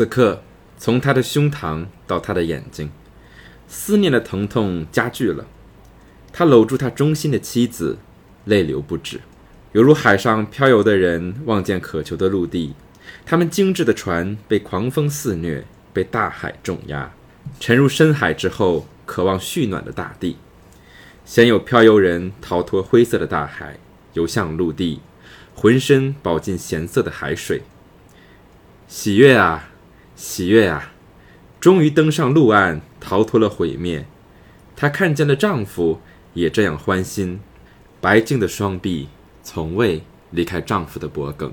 此刻，从他的胸膛到他的眼睛，思念的疼痛加剧了。他搂住他忠心的妻子，泪流不止，犹如海上漂游的人望见渴求的陆地。他们精致的船被狂风肆虐，被大海重压，沉入深海之后，渴望蓄暖的大地。先有漂游人逃脱灰色的大海，游向陆地，浑身饱进咸涩的海水。喜悦啊，喜悦啊！终于登上陆岸，逃脱了毁灭。她看见了丈夫。也这样欢心，白净的双臂从未离开丈夫的脖颈。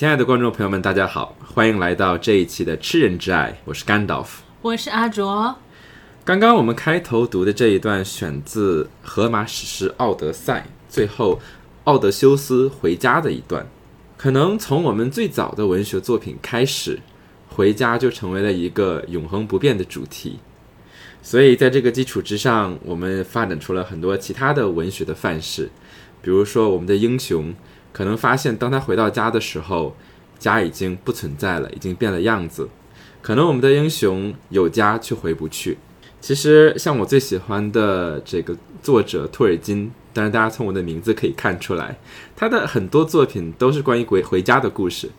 亲爱的观众朋友们，大家好，欢迎来到这一期的《吃人之爱》，我是甘道夫，我是阿卓。刚刚我们开头读的这一段选自荷马史诗《奥德赛》，最后奥德修斯回家的一段。可能从我们最早的文学作品开始，回家就成为了一个永恒不变的主题。所以在这个基础之上，我们发展出了很多其他的文学的范式，比如说我们的英雄。可能发现，当他回到家的时候，家已经不存在了，已经变了样子。可能我们的英雄有家却回不去。其实，像我最喜欢的这个作者托尔金，当然大家从我的名字可以看出来，他的很多作品都是关于回回家的故事。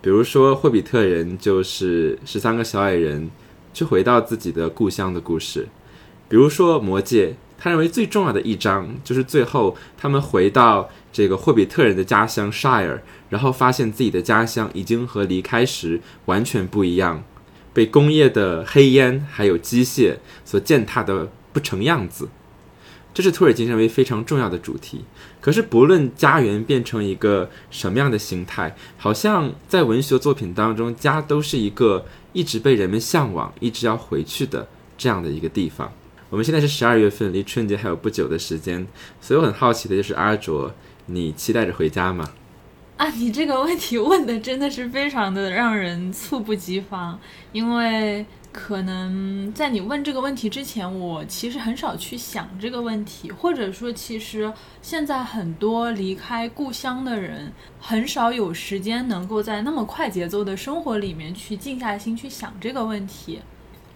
比如说《霍比特人》，就是十三个小矮人去回到自己的故乡的故事。比如说《魔戒》，他认为最重要的一章就是最后他们回到。这个霍比特人的家乡 Shire，然后发现自己的家乡已经和离开时完全不一样，被工业的黑烟还有机械所践踏的不成样子。这是托尔金认为非常重要的主题。可是不论家园变成一个什么样的形态，好像在文学作品当中，家都是一个一直被人们向往、一直要回去的这样的一个地方。我们现在是十二月份，离春节还有不久的时间，所以我很好奇的就是阿卓。你期待着回家吗？啊，你这个问题问的真的是非常的让人猝不及防，因为可能在你问这个问题之前，我其实很少去想这个问题，或者说，其实现在很多离开故乡的人，很少有时间能够在那么快节奏的生活里面去静下心去想这个问题，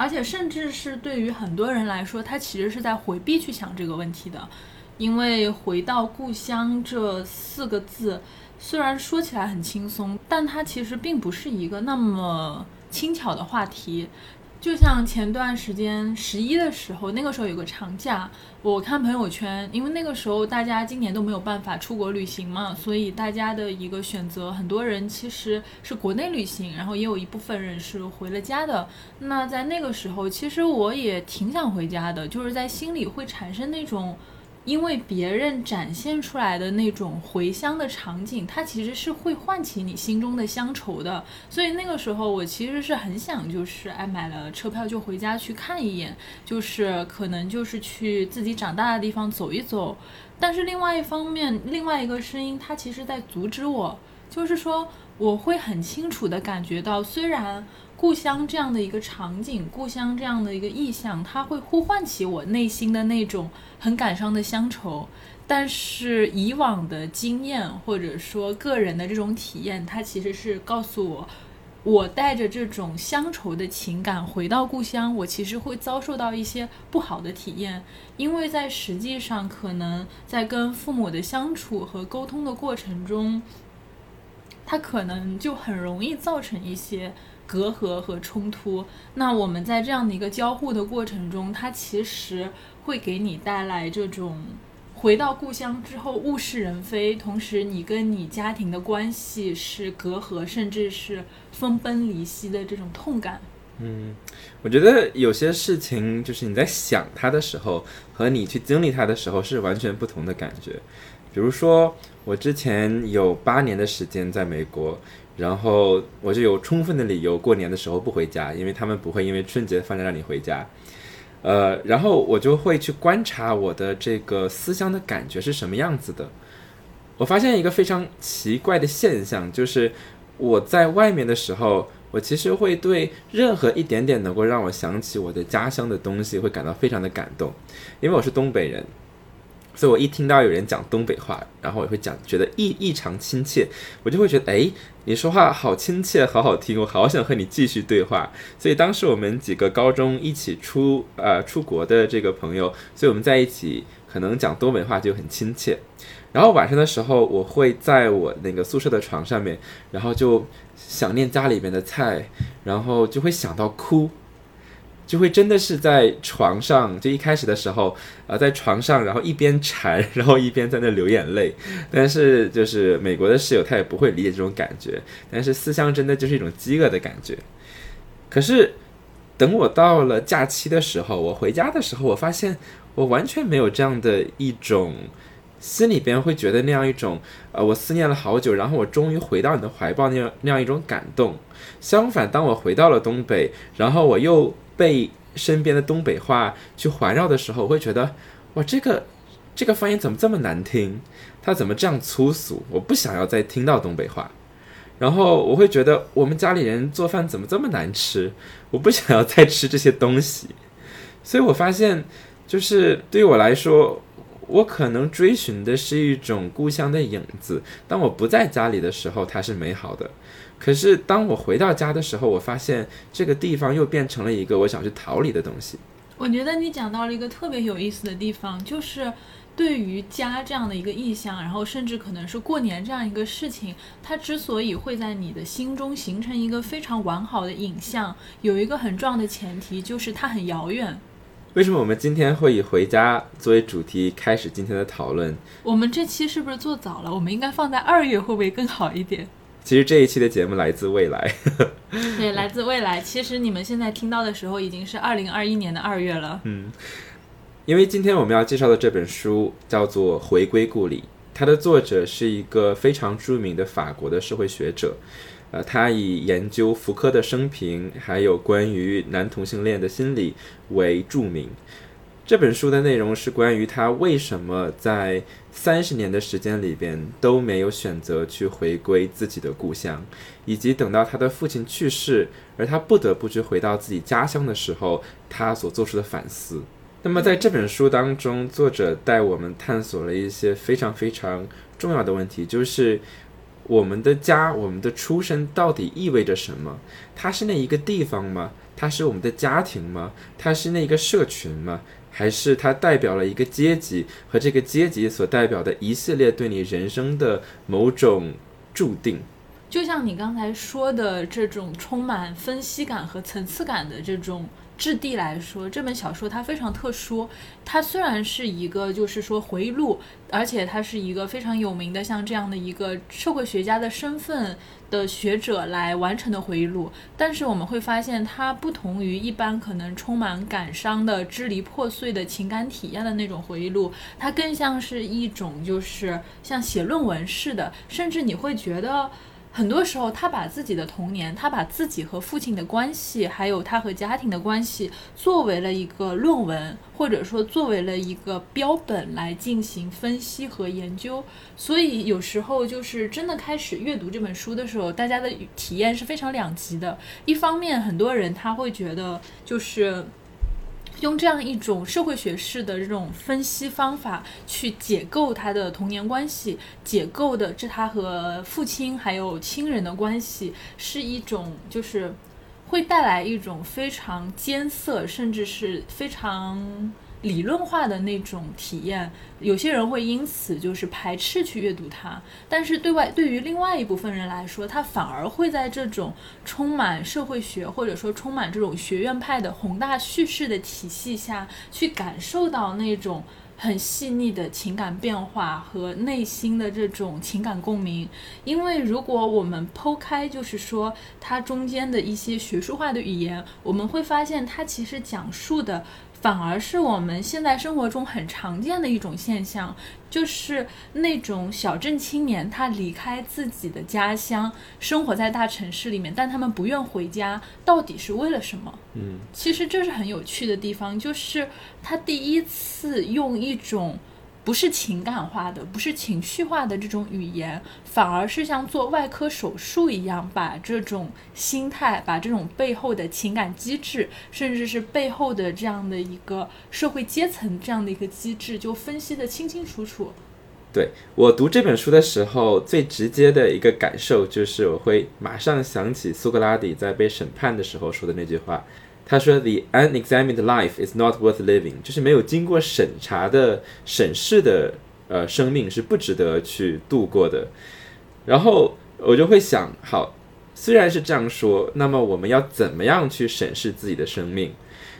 而且甚至是对于很多人来说，他其实是在回避去想这个问题的。因为回到故乡这四个字，虽然说起来很轻松，但它其实并不是一个那么轻巧的话题。就像前段时间十一的时候，那个时候有个长假，我看朋友圈，因为那个时候大家今年都没有办法出国旅行嘛，所以大家的一个选择，很多人其实是国内旅行，然后也有一部分人是回了家的。那在那个时候，其实我也挺想回家的，就是在心里会产生那种。因为别人展现出来的那种回乡的场景，它其实是会唤起你心中的乡愁的。所以那个时候，我其实是很想，就是哎，买了车票就回家去看一眼，就是可能就是去自己长大的地方走一走。但是另外一方面，另外一个声音，它其实在阻止我，就是说我会很清楚的感觉到，虽然。故乡这样的一个场景，故乡这样的一个意象，它会呼唤起我内心的那种很感伤的乡愁。但是以往的经验或者说个人的这种体验，它其实是告诉我，我带着这种乡愁的情感回到故乡，我其实会遭受到一些不好的体验，因为在实际上可能在跟父母的相处和沟通的过程中，它可能就很容易造成一些。隔阂和冲突，那我们在这样的一个交互的过程中，它其实会给你带来这种回到故乡之后物是人非，同时你跟你家庭的关系是隔阂，甚至是分崩离析的这种痛感。嗯，我觉得有些事情就是你在想它的时候，和你去经历它的时候是完全不同的感觉。比如说，我之前有八年的时间在美国。然后我就有充分的理由过年的时候不回家，因为他们不会因为春节放假让你回家。呃，然后我就会去观察我的这个思乡的感觉是什么样子的。我发现一个非常奇怪的现象，就是我在外面的时候，我其实会对任何一点点能够让我想起我的家乡的东西，会感到非常的感动，因为我是东北人。所以我一听到有人讲东北话，然后我会讲，觉得异异常亲切，我就会觉得，哎，你说话好亲切，好好听，我好想和你继续对话。所以当时我们几个高中一起出呃出国的这个朋友，所以我们在一起可能讲东北话就很亲切。然后晚上的时候，我会在我那个宿舍的床上面，然后就想念家里面的菜，然后就会想到哭。就会真的是在床上，就一开始的时候，呃，在床上，然后一边馋，然后一边在那流眼泪。但是就是美国的室友他也不会理解这种感觉。但是思乡真的就是一种饥饿的感觉。可是等我到了假期的时候，我回家的时候，我发现我完全没有这样的一种心里边会觉得那样一种，呃，我思念了好久，然后我终于回到你的怀抱那样那样一种感动。相反，当我回到了东北，然后我又。被身边的东北话去环绕的时候，我会觉得，哇，这个这个发音怎么这么难听？它怎么这样粗俗？我不想要再听到东北话。然后我会觉得，我们家里人做饭怎么这么难吃？我不想要再吃这些东西。所以我发现，就是对于我来说，我可能追寻的是一种故乡的影子。当我不在家里的时候，它是美好的。可是当我回到家的时候，我发现这个地方又变成了一个我想去逃离的东西。我觉得你讲到了一个特别有意思的地方，就是对于家这样的一个意象，然后甚至可能是过年这样一个事情，它之所以会在你的心中形成一个非常完好的影像，有一个很重要的前提，就是它很遥远。为什么我们今天会以回家作为主题开始今天的讨论？我们这期是不是做早了？我们应该放在二月，会不会更好一点？其实这一期的节目来自未来，对，来自未来。其实你们现在听到的时候已经是二零二一年的二月了。嗯，因为今天我们要介绍的这本书叫做《回归故里》，它的作者是一个非常著名的法国的社会学者，呃，他以研究福柯的生平，还有关于男同性恋的心理为著名。这本书的内容是关于他为什么在三十年的时间里边都没有选择去回归自己的故乡，以及等到他的父亲去世，而他不得不去回到自己家乡的时候，他所做出的反思。那么在这本书当中，作者带我们探索了一些非常非常重要的问题，就是我们的家，我们的出身到底意味着什么？它是那一个地方吗？它是我们的家庭吗？它是那一个社群吗？还是它代表了一个阶级和这个阶级所代表的一系列对你人生的某种注定，就像你刚才说的这种充满分析感和层次感的这种。质地来说，这本小说它非常特殊。它虽然是一个，就是说回忆录，而且它是一个非常有名的，像这样的一个社会学家的身份的学者来完成的回忆录。但是我们会发现，它不同于一般可能充满感伤的、支离破碎的情感体验的那种回忆录，它更像是一种，就是像写论文似的，甚至你会觉得。很多时候，他把自己的童年，他把自己和父亲的关系，还有他和家庭的关系，作为了一个论文，或者说作为了一个标本来进行分析和研究。所以有时候就是真的开始阅读这本书的时候，大家的体验是非常两极的。一方面，很多人他会觉得就是。用这样一种社会学式的这种分析方法去解构他的童年关系，解构的这他和父亲还有亲人的关系，是一种就是会带来一种非常艰涩，甚至是非常。理论化的那种体验，有些人会因此就是排斥去阅读它，但是对外对于另外一部分人来说，他反而会在这种充满社会学或者说充满这种学院派的宏大叙事的体系下去感受到那种很细腻的情感变化和内心的这种情感共鸣。因为如果我们剖开，就是说它中间的一些学术化的语言，我们会发现它其实讲述的。反而是我们现在生活中很常见的一种现象，就是那种小镇青年，他离开自己的家乡，生活在大城市里面，但他们不愿回家，到底是为了什么？嗯，其实这是很有趣的地方，就是他第一次用一种。不是情感化的，不是情绪化的这种语言，反而是像做外科手术一样，把这种心态，把这种背后的情感机制，甚至是背后的这样的一个社会阶层这样的一个机制，就分析的清清楚楚。对我读这本书的时候，最直接的一个感受就是，我会马上想起苏格拉底在被审判的时候说的那句话。他说：“The unexamined life is not worth living，就是没有经过审查的审视的呃生命是不值得去度过的。”然后我就会想，好，虽然是这样说，那么我们要怎么样去审视自己的生命？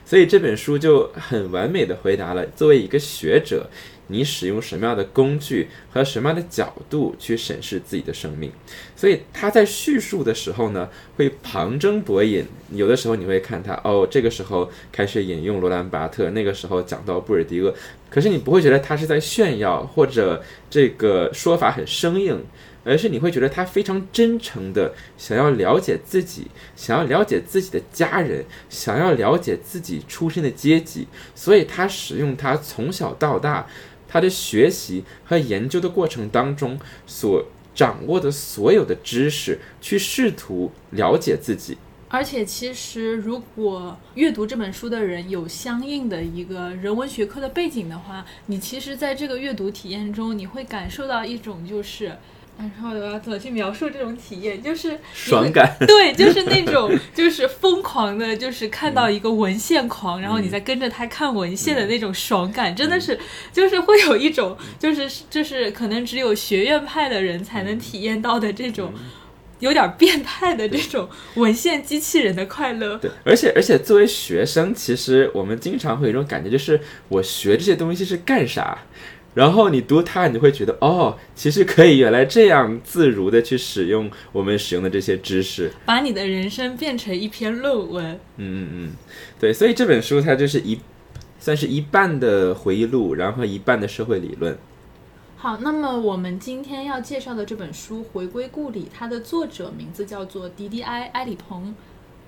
所以这本书就很完美的回答了，作为一个学者。你使用什么样的工具和什么样的角度去审视自己的生命？所以他在叙述的时候呢，会旁征博引。有的时候你会看他，哦，这个时候开始引用罗兰巴特，那个时候讲到布尔迪厄，可是你不会觉得他是在炫耀，或者这个说法很生硬。而是你会觉得他非常真诚的想要了解自己，想要了解自己的家人，想要了解自己出身的阶级，所以他使用他从小到大他的学习和研究的过程当中所掌握的所有的知识，去试图了解自己。而且，其实如果阅读这本书的人有相应的一个人文学科的背景的话，你其实在这个阅读体验中，你会感受到一种就是。然后我要怎么去描述这种体验？就是爽感，对，就是那种就是疯狂的，就是看到一个文献狂，然后你再跟着他看文献的那种爽感，真的是就是会有一种就是就是可能只有学院派的人才能体验到的这种有点变态的这种文献机器人的快乐。对，而且而且作为学生，其实我们经常会有一种感觉，就是我学这些东西是干啥？然后你读它，你会觉得哦，其实可以原来这样自如的去使用我们使用的这些知识，把你的人生变成一篇论文。嗯嗯嗯，对，所以这本书它就是一算是一半的回忆录，然后一半的社会理论。好，那么我们今天要介绍的这本书《回归故里》，它的作者名字叫做迪迪埃·埃里蓬。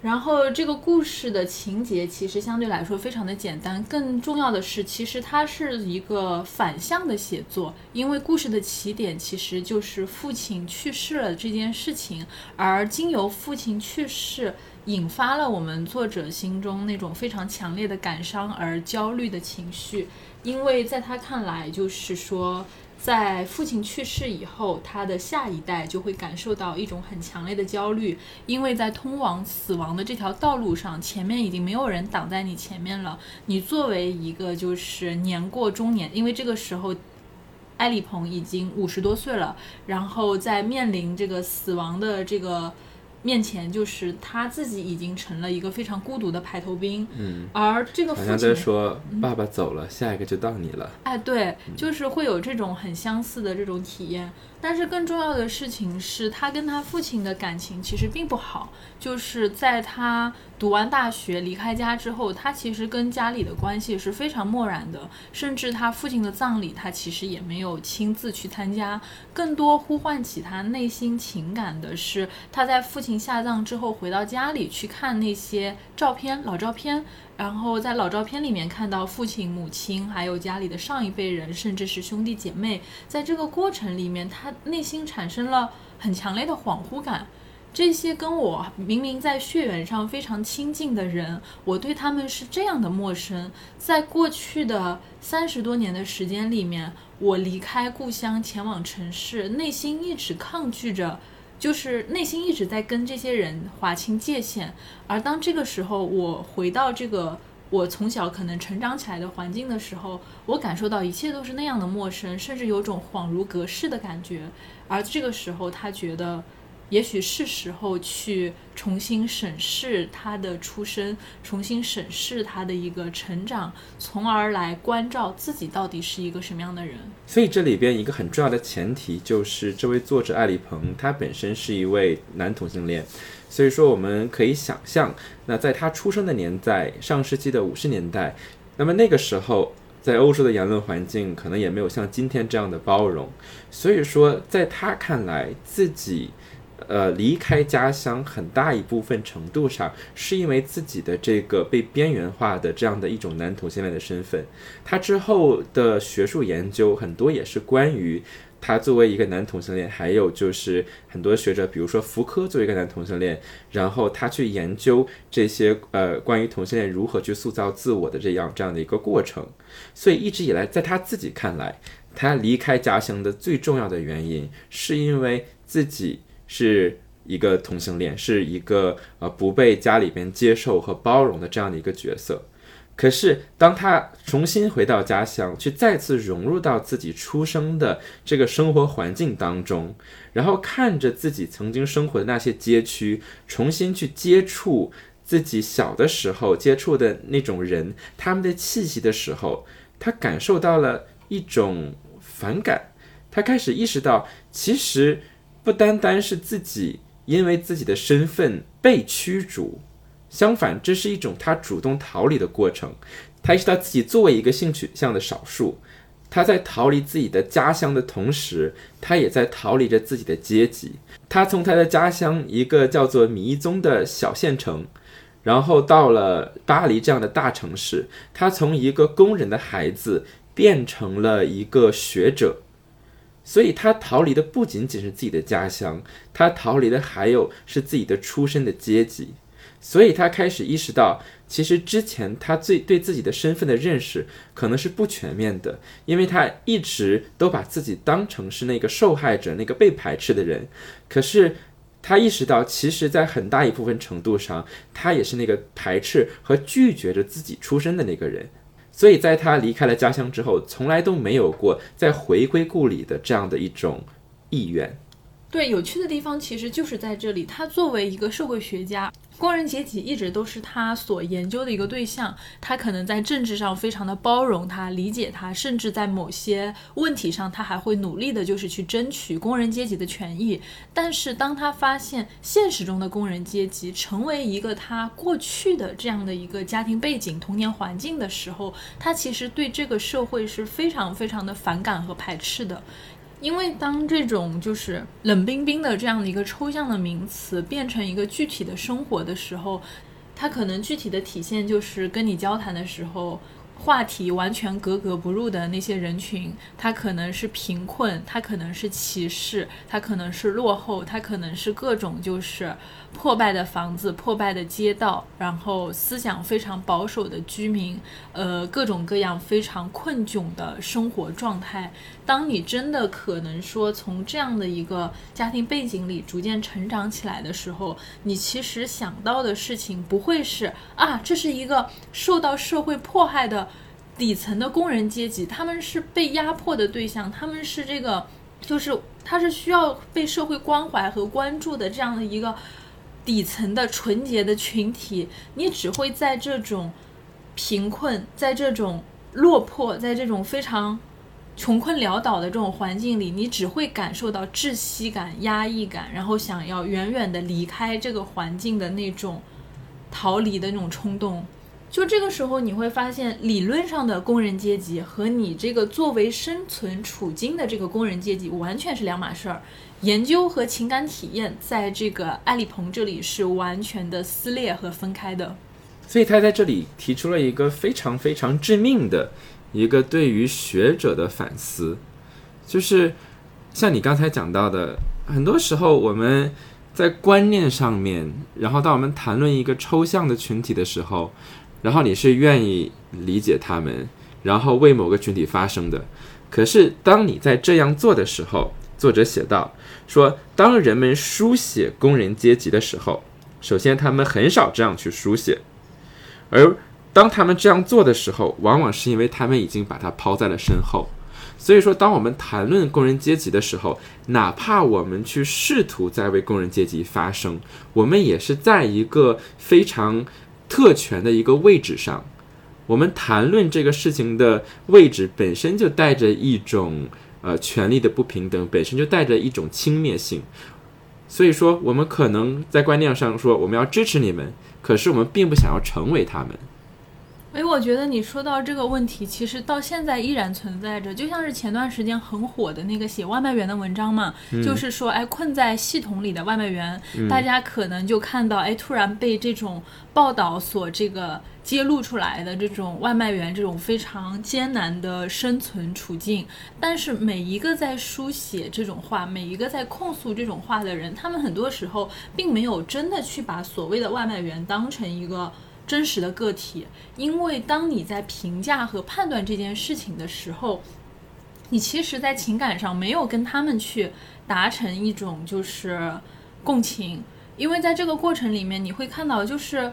然后这个故事的情节其实相对来说非常的简单，更重要的是，其实它是一个反向的写作，因为故事的起点其实就是父亲去世了这件事情，而经由父亲去世，引发了我们作者心中那种非常强烈的感伤而焦虑的情绪，因为在他看来，就是说。在父亲去世以后，他的下一代就会感受到一种很强烈的焦虑，因为在通往死亡的这条道路上，前面已经没有人挡在你前面了。你作为一个就是年过中年，因为这个时候，埃里蓬已经五十多岁了，然后在面临这个死亡的这个。面前就是他自己已经成了一个非常孤独的排头兵，嗯，而这个父亲在说爸爸走了，下一个就到你了。哎，对，就是会有这种很相似的这种体验。但是更重要的事情是他跟他父亲的感情其实并不好。就是在他读完大学离开家之后，他其实跟家里的关系是非常漠然的，甚至他父亲的葬礼他其实也没有亲自去参加。更多呼唤起他内心情感的是他在父亲下葬之后回到家里去看那些照片，老照片。然后在老照片里面看到父亲、母亲，还有家里的上一辈人，甚至是兄弟姐妹，在这个过程里面，他内心产生了很强烈的恍惚感。这些跟我明明在血缘上非常亲近的人，我对他们是这样的陌生。在过去的三十多年的时间里面，我离开故乡前往城市，内心一直抗拒着。就是内心一直在跟这些人划清界限，而当这个时候我回到这个我从小可能成长起来的环境的时候，我感受到一切都是那样的陌生，甚至有种恍如隔世的感觉。而这个时候，他觉得。也许是时候去重新审视他的出身，重新审视他的一个成长，从而来关照自己到底是一个什么样的人。所以这里边一个很重要的前提就是，这位作者艾里鹏他本身是一位男同性恋，所以说我们可以想象，那在他出生的年代，上世纪的五十年代。那么那个时候，在欧洲的言论环境可能也没有像今天这样的包容，所以说，在他看来，自己。呃，离开家乡很大一部分程度上是因为自己的这个被边缘化的这样的一种男同性恋的身份。他之后的学术研究很多也是关于他作为一个男同性恋，还有就是很多学者，比如说福柯作为一个男同性恋，然后他去研究这些呃关于同性恋如何去塑造自我的这样这样的一个过程。所以一直以来，在他自己看来，他离开家乡的最重要的原因是因为自己。是一个同性恋，是一个呃不被家里边接受和包容的这样的一个角色。可是当他重新回到家乡，去再次融入到自己出生的这个生活环境当中，然后看着自己曾经生活的那些街区，重新去接触自己小的时候接触的那种人，他们的气息的时候，他感受到了一种反感。他开始意识到，其实。不单单是自己因为自己的身份被驱逐，相反，这是一种他主动逃离的过程。他意识到自己作为一个性取向的少数，他在逃离自己的家乡的同时，他也在逃离着自己的阶级。他从他的家乡一个叫做迷踪的小县城，然后到了巴黎这样的大城市，他从一个工人的孩子变成了一个学者。所以他逃离的不仅仅是自己的家乡，他逃离的还有是自己的出身的阶级。所以他开始意识到，其实之前他最对自己的身份的认识可能是不全面的，因为他一直都把自己当成是那个受害者、那个被排斥的人。可是他意识到，其实，在很大一部分程度上，他也是那个排斥和拒绝着自己出身的那个人。所以，在他离开了家乡之后，从来都没有过再回归故里的这样的一种意愿。对，有趣的地方其实就是在这里。他作为一个社会学家，工人阶级一直都是他所研究的一个对象。他可能在政治上非常的包容他、理解他，甚至在某些问题上，他还会努力的，就是去争取工人阶级的权益。但是，当他发现现实中的工人阶级成为一个他过去的这样的一个家庭背景、童年环境的时候，他其实对这个社会是非常非常的反感和排斥的。因为当这种就是冷冰冰的这样的一个抽象的名词变成一个具体的生活的时候，它可能具体的体现就是跟你交谈的时候。话题完全格格不入的那些人群，他可能是贫困，他可能是歧视，他可能是落后，他可能是各种就是破败的房子、破败的街道，然后思想非常保守的居民，呃，各种各样非常困窘的生活状态。当你真的可能说从这样的一个家庭背景里逐渐成长起来的时候，你其实想到的事情不会是啊，这是一个受到社会迫害的。底层的工人阶级，他们是被压迫的对象，他们是这个，就是他是需要被社会关怀和关注的这样的一个底层的纯洁的群体。你只会在这种贫困，在这种落魄，在这种非常穷困潦倒的这种环境里，你只会感受到窒息感、压抑感，然后想要远远的离开这个环境的那种逃离的那种冲动。就这个时候，你会发现，理论上的工人阶级和你这个作为生存处境的这个工人阶级完全是两码事儿。研究和情感体验在这个艾利鹏这里是完全的撕裂和分开的。所以他在这里提出了一个非常非常致命的一个对于学者的反思，就是像你刚才讲到的，很多时候我们在观念上面，然后当我们谈论一个抽象的群体的时候。然后你是愿意理解他们，然后为某个群体发声的。可是当你在这样做的时候，作者写道说，当人们书写工人阶级的时候，首先他们很少这样去书写，而当他们这样做的时候，往往是因为他们已经把它抛在了身后。所以说，当我们谈论工人阶级的时候，哪怕我们去试图在为工人阶级发声，我们也是在一个非常。特权的一个位置上，我们谈论这个事情的位置本身就带着一种呃权力的不平等，本身就带着一种轻蔑性。所以说，我们可能在观念上说我们要支持你们，可是我们并不想要成为他们。哎，我觉得你说到这个问题，其实到现在依然存在着，就像是前段时间很火的那个写外卖员的文章嘛，就是说，哎，困在系统里的外卖员，大家可能就看到，哎，突然被这种报道所这个揭露出来的这种外卖员这种非常艰难的生存处境，但是每一个在书写这种话，每一个在控诉这种话的人，他们很多时候并没有真的去把所谓的外卖员当成一个。真实的个体，因为当你在评价和判断这件事情的时候，你其实，在情感上没有跟他们去达成一种就是共情，因为在这个过程里面，你会看到就是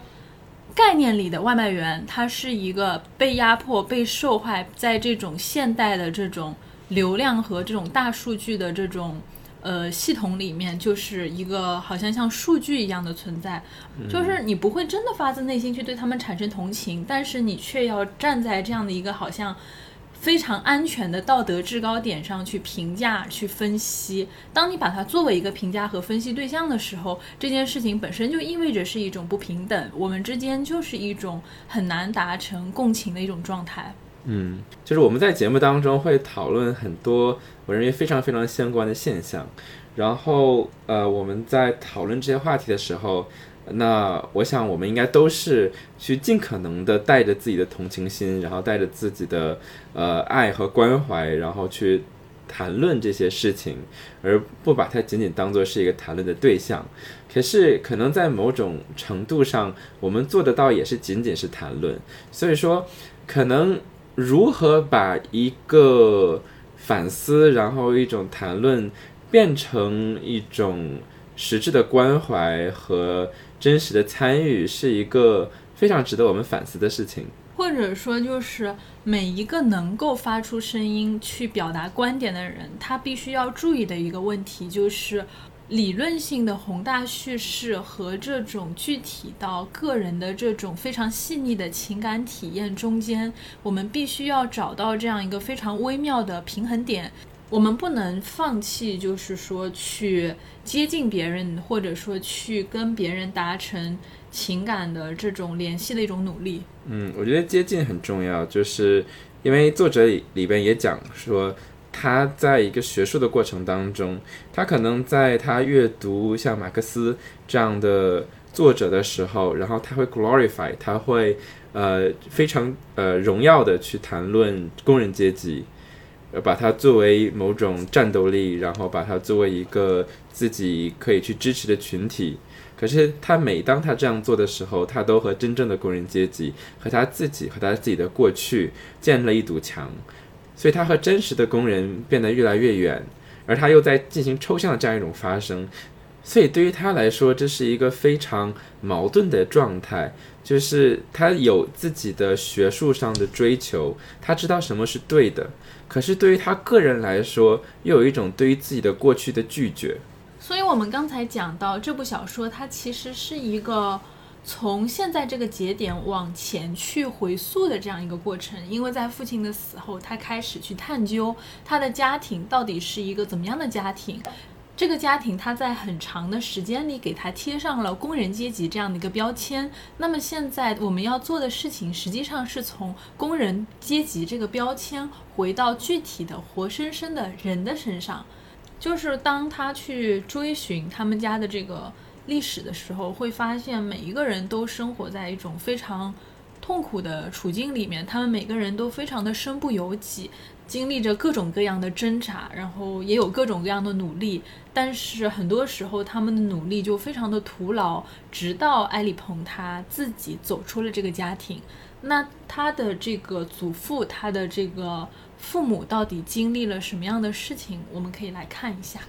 概念里的外卖员，他是一个被压迫、被受害，在这种现代的这种流量和这种大数据的这种。呃，系统里面就是一个好像像数据一样的存在，就是你不会真的发自内心去对他们产生同情，但是你却要站在这样的一个好像非常安全的道德制高点上去评价、去分析。当你把它作为一个评价和分析对象的时候，这件事情本身就意味着是一种不平等，我们之间就是一种很难达成共情的一种状态。嗯，就是我们在节目当中会讨论很多我认为非常非常相关的现象，然后呃，我们在讨论这些话题的时候，那我想我们应该都是去尽可能的带着自己的同情心，然后带着自己的呃爱和关怀，然后去谈论这些事情，而不把它仅仅当做是一个谈论的对象。可是可能在某种程度上，我们做得到也是仅仅是谈论，所以说可能。如何把一个反思，然后一种谈论，变成一种实质的关怀和真实的参与，是一个非常值得我们反思的事情。或者说，就是每一个能够发出声音去表达观点的人，他必须要注意的一个问题就是。理论性的宏大叙事和这种具体到个人的这种非常细腻的情感体验中间，我们必须要找到这样一个非常微妙的平衡点。我们不能放弃，就是说去接近别人，或者说去跟别人达成情感的这种联系的一种努力。嗯，我觉得接近很重要，就是因为作者里边也讲说。他在一个学术的过程当中，他可能在他阅读像马克思这样的作者的时候，然后他会 glorify，他会呃非常呃荣耀的去谈论工人阶级，呃把它作为某种战斗力，然后把它作为一个自己可以去支持的群体。可是他每当他这样做的时候，他都和真正的工人阶级和他自己和他自己的过去建了一堵墙。所以，他和真实的工人变得越来越远，而他又在进行抽象的这样一种发生。所以，对于他来说，这是一个非常矛盾的状态。就是他有自己的学术上的追求，他知道什么是对的，可是对于他个人来说，又有一种对于自己的过去的拒绝。所以我们刚才讲到这部小说，它其实是一个。从现在这个节点往前去回溯的这样一个过程，因为在父亲的死后，他开始去探究他的家庭到底是一个怎么样的家庭。这个家庭他在很长的时间里给他贴上了工人阶级这样的一个标签。那么现在我们要做的事情，实际上是从工人阶级这个标签回到具体的活生生的人的身上，就是当他去追寻他们家的这个。历史的时候，会发现每一个人都生活在一种非常痛苦的处境里面，他们每个人都非常的身不由己，经历着各种各样的挣扎，然后也有各种各样的努力，但是很多时候他们的努力就非常的徒劳，直到埃里蓬他自己走出了这个家庭，那他的这个祖父，他的这个父母到底经历了什么样的事情？我们可以来看一下。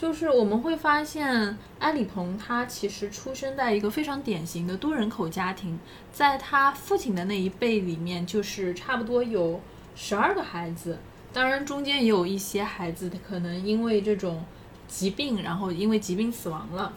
就是我们会发现，埃里蓬他其实出生在一个非常典型的多人口家庭，在他父亲的那一辈里面，就是差不多有十二个孩子，当然中间也有一些孩子可能因为这种疾病，然后因为疾病死亡了。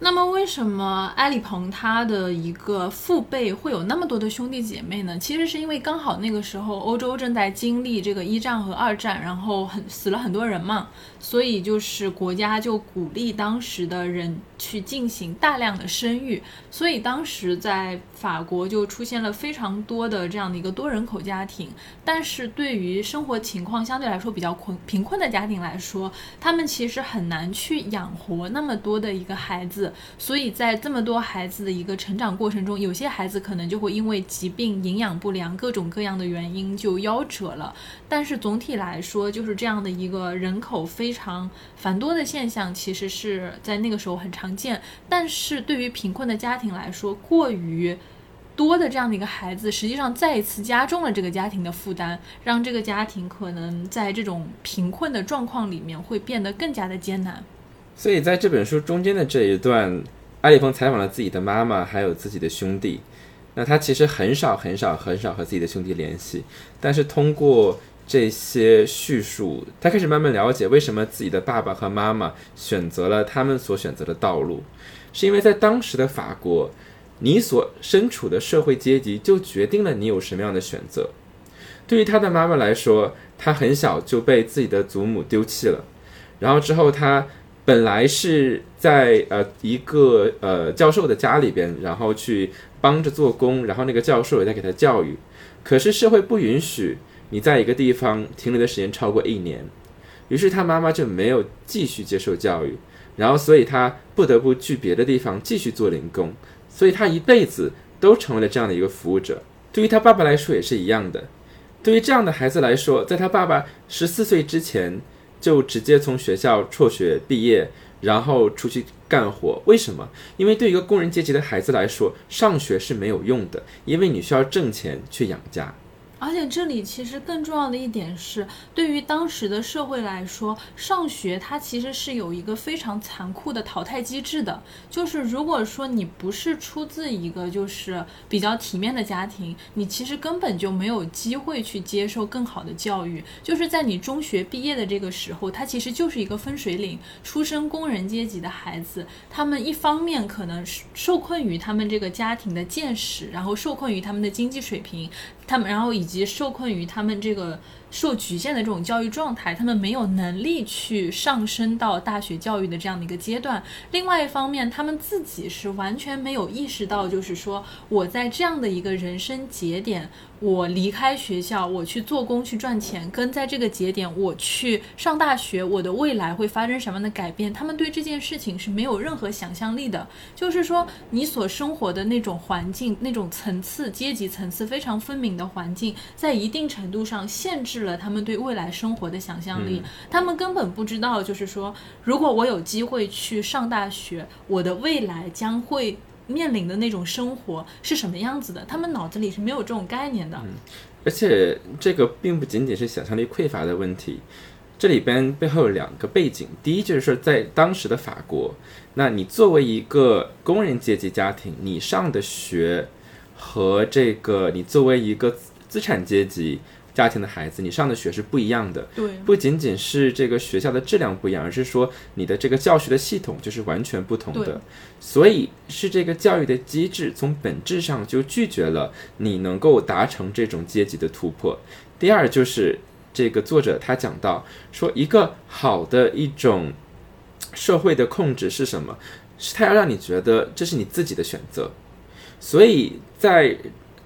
那么，为什么埃里蓬他的一个父辈会有那么多的兄弟姐妹呢？其实是因为刚好那个时候欧洲正在经历这个一战和二战，然后很死了很多人嘛，所以就是国家就鼓励当时的人去进行大量的生育，所以当时在法国就出现了非常多的这样的一个多人口家庭。但是对于生活情况相对来说比较困贫困的家庭来说，他们其实很难去养活那么多的一个孩子。所以在这么多孩子的一个成长过程中，有些孩子可能就会因为疾病、营养不良各种各样的原因就夭折了。但是总体来说，就是这样的一个人口非常繁多的现象，其实是在那个时候很常见。但是对于贫困的家庭来说，过于多的这样的一个孩子，实际上再一次加重了这个家庭的负担，让这个家庭可能在这种贫困的状况里面会变得更加的艰难。所以在这本书中间的这一段，埃里峰采访了自己的妈妈，还有自己的兄弟。那他其实很少、很少、很少和自己的兄弟联系，但是通过这些叙述，他开始慢慢了解为什么自己的爸爸和妈妈选择了他们所选择的道路，是因为在当时的法国，你所身处的社会阶级就决定了你有什么样的选择。对于他的妈妈来说，他很小就被自己的祖母丢弃了，然后之后他。本来是在呃一个呃教授的家里边，然后去帮着做工，然后那个教授也在给他教育。可是社会不允许你在一个地方停留的时间超过一年，于是他妈妈就没有继续接受教育，然后所以他不得不去别的地方继续做零工，所以他一辈子都成为了这样的一个服务者。对于他爸爸来说也是一样的，对于这样的孩子来说，在他爸爸十四岁之前。就直接从学校辍学毕业，然后出去干活。为什么？因为对一个工人阶级的孩子来说，上学是没有用的，因为你需要挣钱去养家。而且这里其实更重要的一点是，对于当时的社会来说，上学它其实是有一个非常残酷的淘汰机制的。就是如果说你不是出自一个就是比较体面的家庭，你其实根本就没有机会去接受更好的教育。就是在你中学毕业的这个时候，它其实就是一个分水岭。出身工人阶级的孩子，他们一方面可能受困于他们这个家庭的见识，然后受困于他们的经济水平。他们，然后以及受困于他们这个。受局限的这种教育状态，他们没有能力去上升到大学教育的这样的一个阶段。另外一方面，他们自己是完全没有意识到，就是说我在这样的一个人生节点，我离开学校，我去做工去赚钱，跟在这个节点我去上大学，我的未来会发生什么样的改变？他们对这件事情是没有任何想象力的。就是说，你所生活的那种环境、那种层次、阶级层次非常分明的环境，在一定程度上限制。了他们对未来生活的想象力，他们根本不知道，就是说，如果我有机会去上大学，我的未来将会面临的那种生活是什么样子的，他们脑子里是没有这种概念的。而且，这个并不仅仅是想象力匮乏的问题，这里边背后有两个背景。第一，就是说，在当时的法国，那你作为一个工人阶级家庭，你上的学和这个你作为一个资产阶级。家庭的孩子，你上的学是不一样的。对，不仅仅是这个学校的质量不一样，而是说你的这个教学的系统就是完全不同的。所以是这个教育的机制从本质上就拒绝了你能够达成这种阶级的突破。第二就是这个作者他讲到说，一个好的一种社会的控制是什么？是他要让你觉得这是你自己的选择。所以在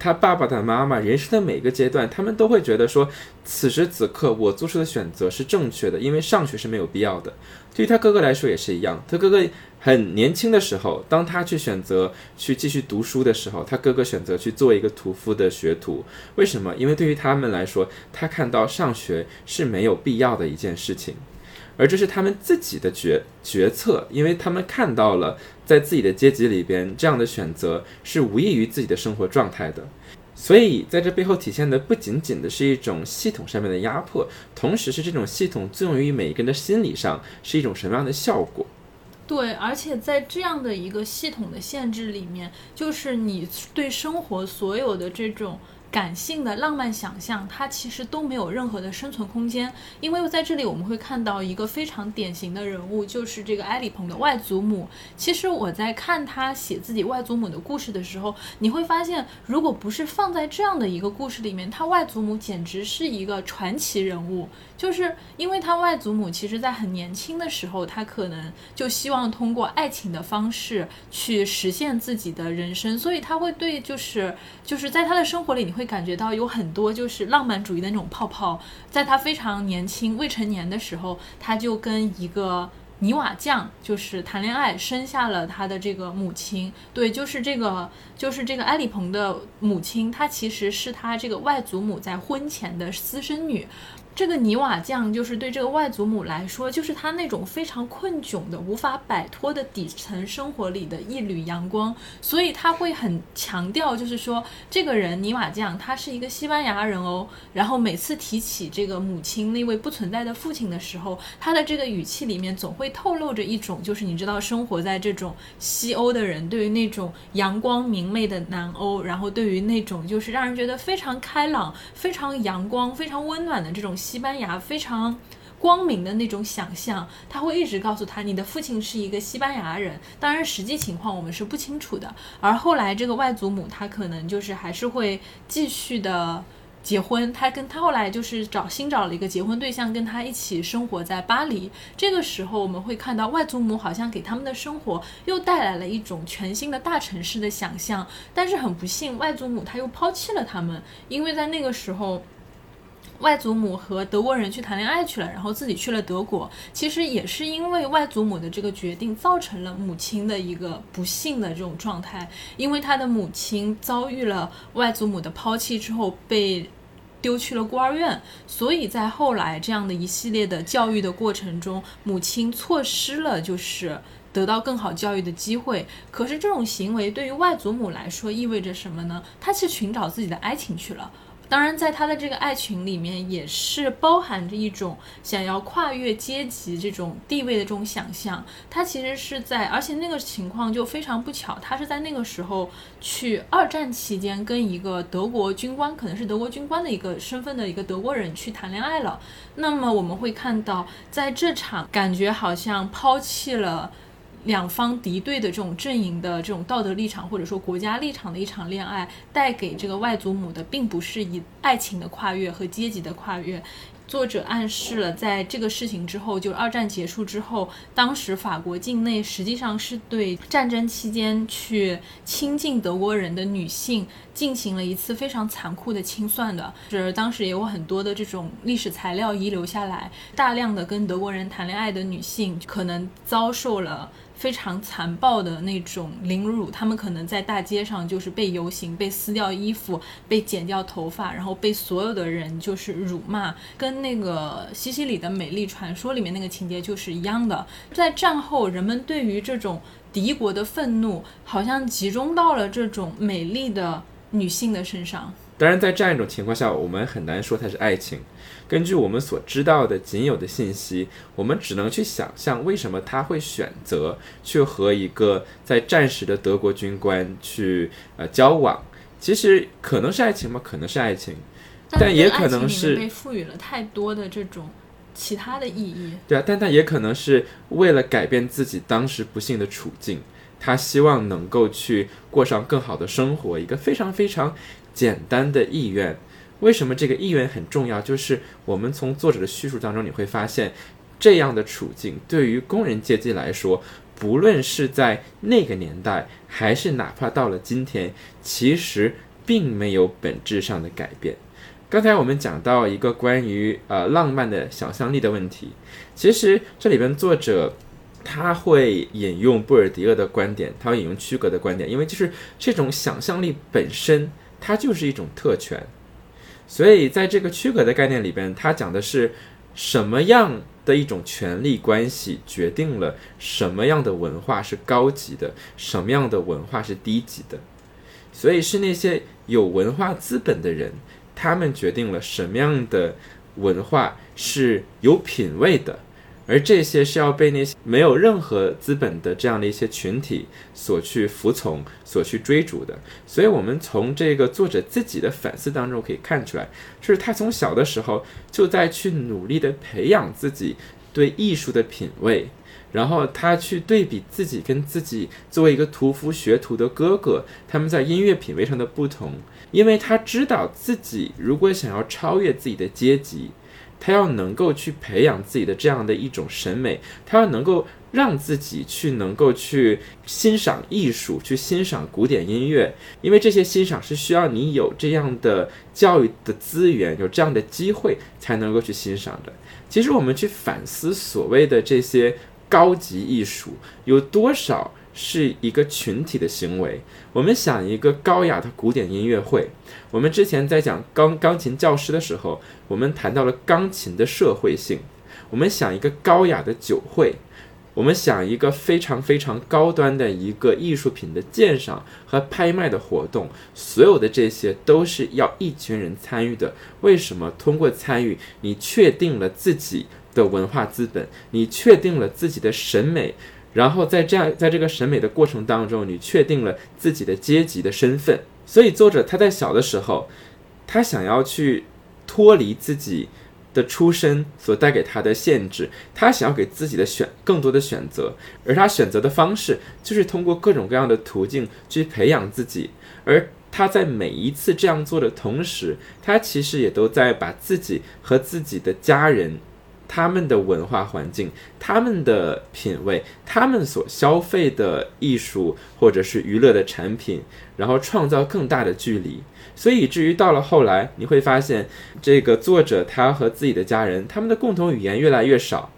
他爸爸的妈妈，人生的每个阶段，他们都会觉得说，此时此刻我做出的选择是正确的，因为上学是没有必要的。对于他哥哥来说也是一样，他哥哥很年轻的时候，当他去选择去继续读书的时候，他哥哥选择去做一个屠夫的学徒。为什么？因为对于他们来说，他看到上学是没有必要的一件事情。而这是他们自己的决决策，因为他们看到了在自己的阶级里边，这样的选择是无异于自己的生活状态的。所以在这背后体现的不仅仅的是一种系统上面的压迫，同时是这种系统作用于每一个人的心理上是一种什么样的效果？对，而且在这样的一个系统的限制里面，就是你对生活所有的这种。感性的浪漫想象，它其实都没有任何的生存空间。因为在这里我们会看到一个非常典型的人物，就是这个埃里蓬的外祖母。其实我在看他写自己外祖母的故事的时候，你会发现，如果不是放在这样的一个故事里面，他外祖母简直是一个传奇人物。就是因为他外祖母其实在很年轻的时候，他可能就希望通过爱情的方式去实现自己的人生，所以他会对就是就是在他的生活里，你会会感觉到有很多就是浪漫主义的那种泡泡。在他非常年轻未成年的时候，他就跟一个泥瓦匠就是谈恋爱，生下了他的这个母亲。对，就是这个就是这个埃里蓬的母亲，她其实是他这个外祖母在婚前的私生女。这个泥瓦匠就是对这个外祖母来说，就是他那种非常困窘的、无法摆脱的底层生活里的一缕阳光，所以他会很强调，就是说这个人泥瓦匠他是一个西班牙人哦。然后每次提起这个母亲那位不存在的父亲的时候，他的这个语气里面总会透露着一种，就是你知道生活在这种西欧的人对于那种阳光明媚的南欧，然后对于那种就是让人觉得非常开朗、非常阳光、非常温暖的这种。西班牙非常光明的那种想象，他会一直告诉他，你的父亲是一个西班牙人。当然，实际情况我们是不清楚的。而后来，这个外祖母她可能就是还是会继续的结婚。他跟他后来就是找新找了一个结婚对象，跟他一起生活在巴黎。这个时候，我们会看到外祖母好像给他们的生活又带来了一种全新的大城市的想象。但是很不幸，外祖母她又抛弃了他们，因为在那个时候。外祖母和德国人去谈恋爱去了，然后自己去了德国。其实也是因为外祖母的这个决定，造成了母亲的一个不幸的这种状态。因为他的母亲遭遇了外祖母的抛弃之后，被丢去了孤儿院，所以在后来这样的一系列的教育的过程中，母亲错失了就是得到更好教育的机会。可是这种行为对于外祖母来说意味着什么呢？她去寻找自己的爱情去了。当然，在他的这个爱情里面，也是包含着一种想要跨越阶级这种地位的这种想象。他其实是在，而且那个情况就非常不巧，他是在那个时候去二战期间跟一个德国军官，可能是德国军官的一个身份的一个德国人去谈恋爱了。那么我们会看到，在这场感觉好像抛弃了。两方敌对的这种阵营的这种道德立场，或者说国家立场的一场恋爱，带给这个外祖母的，并不是以爱情的跨越和阶级的跨越。作者暗示了，在这个事情之后，就二战结束之后，当时法国境内实际上是对战争期间去亲近德国人的女性进行了一次非常残酷的清算的。是当时也有很多的这种历史材料遗留下来，大量的跟德国人谈恋爱的女性可能遭受了。非常残暴的那种凌辱，他们可能在大街上就是被游行、被撕掉衣服、被剪掉头发，然后被所有的人就是辱骂，跟那个西西里的美丽传说里面那个情节就是一样的。在战后，人们对于这种敌国的愤怒，好像集中到了这种美丽的女性的身上。当然，在这样一种情况下，我们很难说它是爱情。根据我们所知道的仅有的信息，我们只能去想象为什么他会选择去和一个在战时的德国军官去呃交往。其实可能是爱情吗？可能是爱情，但也可能是被赋予了太多的这种其他的意义。对啊，但但也可能是为了改变自己当时不幸的处境，他希望能够去过上更好的生活，一个非常非常简单的意愿。为什么这个意愿很重要？就是我们从作者的叙述当中，你会发现，这样的处境对于工人阶级来说，不论是在那个年代，还是哪怕到了今天，其实并没有本质上的改变。刚才我们讲到一个关于呃浪漫的想象力的问题，其实这里边作者他会引用布尔迪厄的观点，他会引用区格的观点，因为就是这种想象力本身，它就是一种特权。所以，在这个区隔的概念里边，它讲的是什么样的一种权力关系决定了什么样的文化是高级的，什么样的文化是低级的。所以，是那些有文化资本的人，他们决定了什么样的文化是有品位的，而这些是要被那些没有任何资本的这样的一些群体所去服从、所去追逐的。所以，我们从这个作者自己的反思当中可以看出来，就是他从小的时候就在去努力的培养自己对艺术的品味。然后他去对比自己跟自己作为一个屠夫学徒的哥哥，他们在音乐品味上的不同，因为他知道自己如果想要超越自己的阶级，他要能够去培养自己的这样的一种审美，他要能够让自己去能够去欣赏艺术，去欣赏古典音乐，因为这些欣赏是需要你有这样的教育的资源，有这样的机会才能够去欣赏的。其实我们去反思所谓的这些。高级艺术有多少是一个群体的行为？我们想一个高雅的古典音乐会。我们之前在讲钢钢琴教师的时候，我们谈到了钢琴的社会性。我们想一个高雅的酒会，我们想一个非常非常高端的一个艺术品的鉴赏和拍卖的活动。所有的这些都是要一群人参与的。为什么？通过参与，你确定了自己。的文化资本，你确定了自己的审美，然后在这样在这个审美的过程当中，你确定了自己的阶级的身份。所以作者他在小的时候，他想要去脱离自己的出身所带给他的限制，他想要给自己的选更多的选择，而他选择的方式就是通过各种各样的途径去培养自己。而他在每一次这样做的同时，他其实也都在把自己和自己的家人。他们的文化环境、他们的品味、他们所消费的艺术或者是娱乐的产品，然后创造更大的距离，所以以至于到了后来，你会发现这个作者他和自己的家人，他们的共同语言越来越少。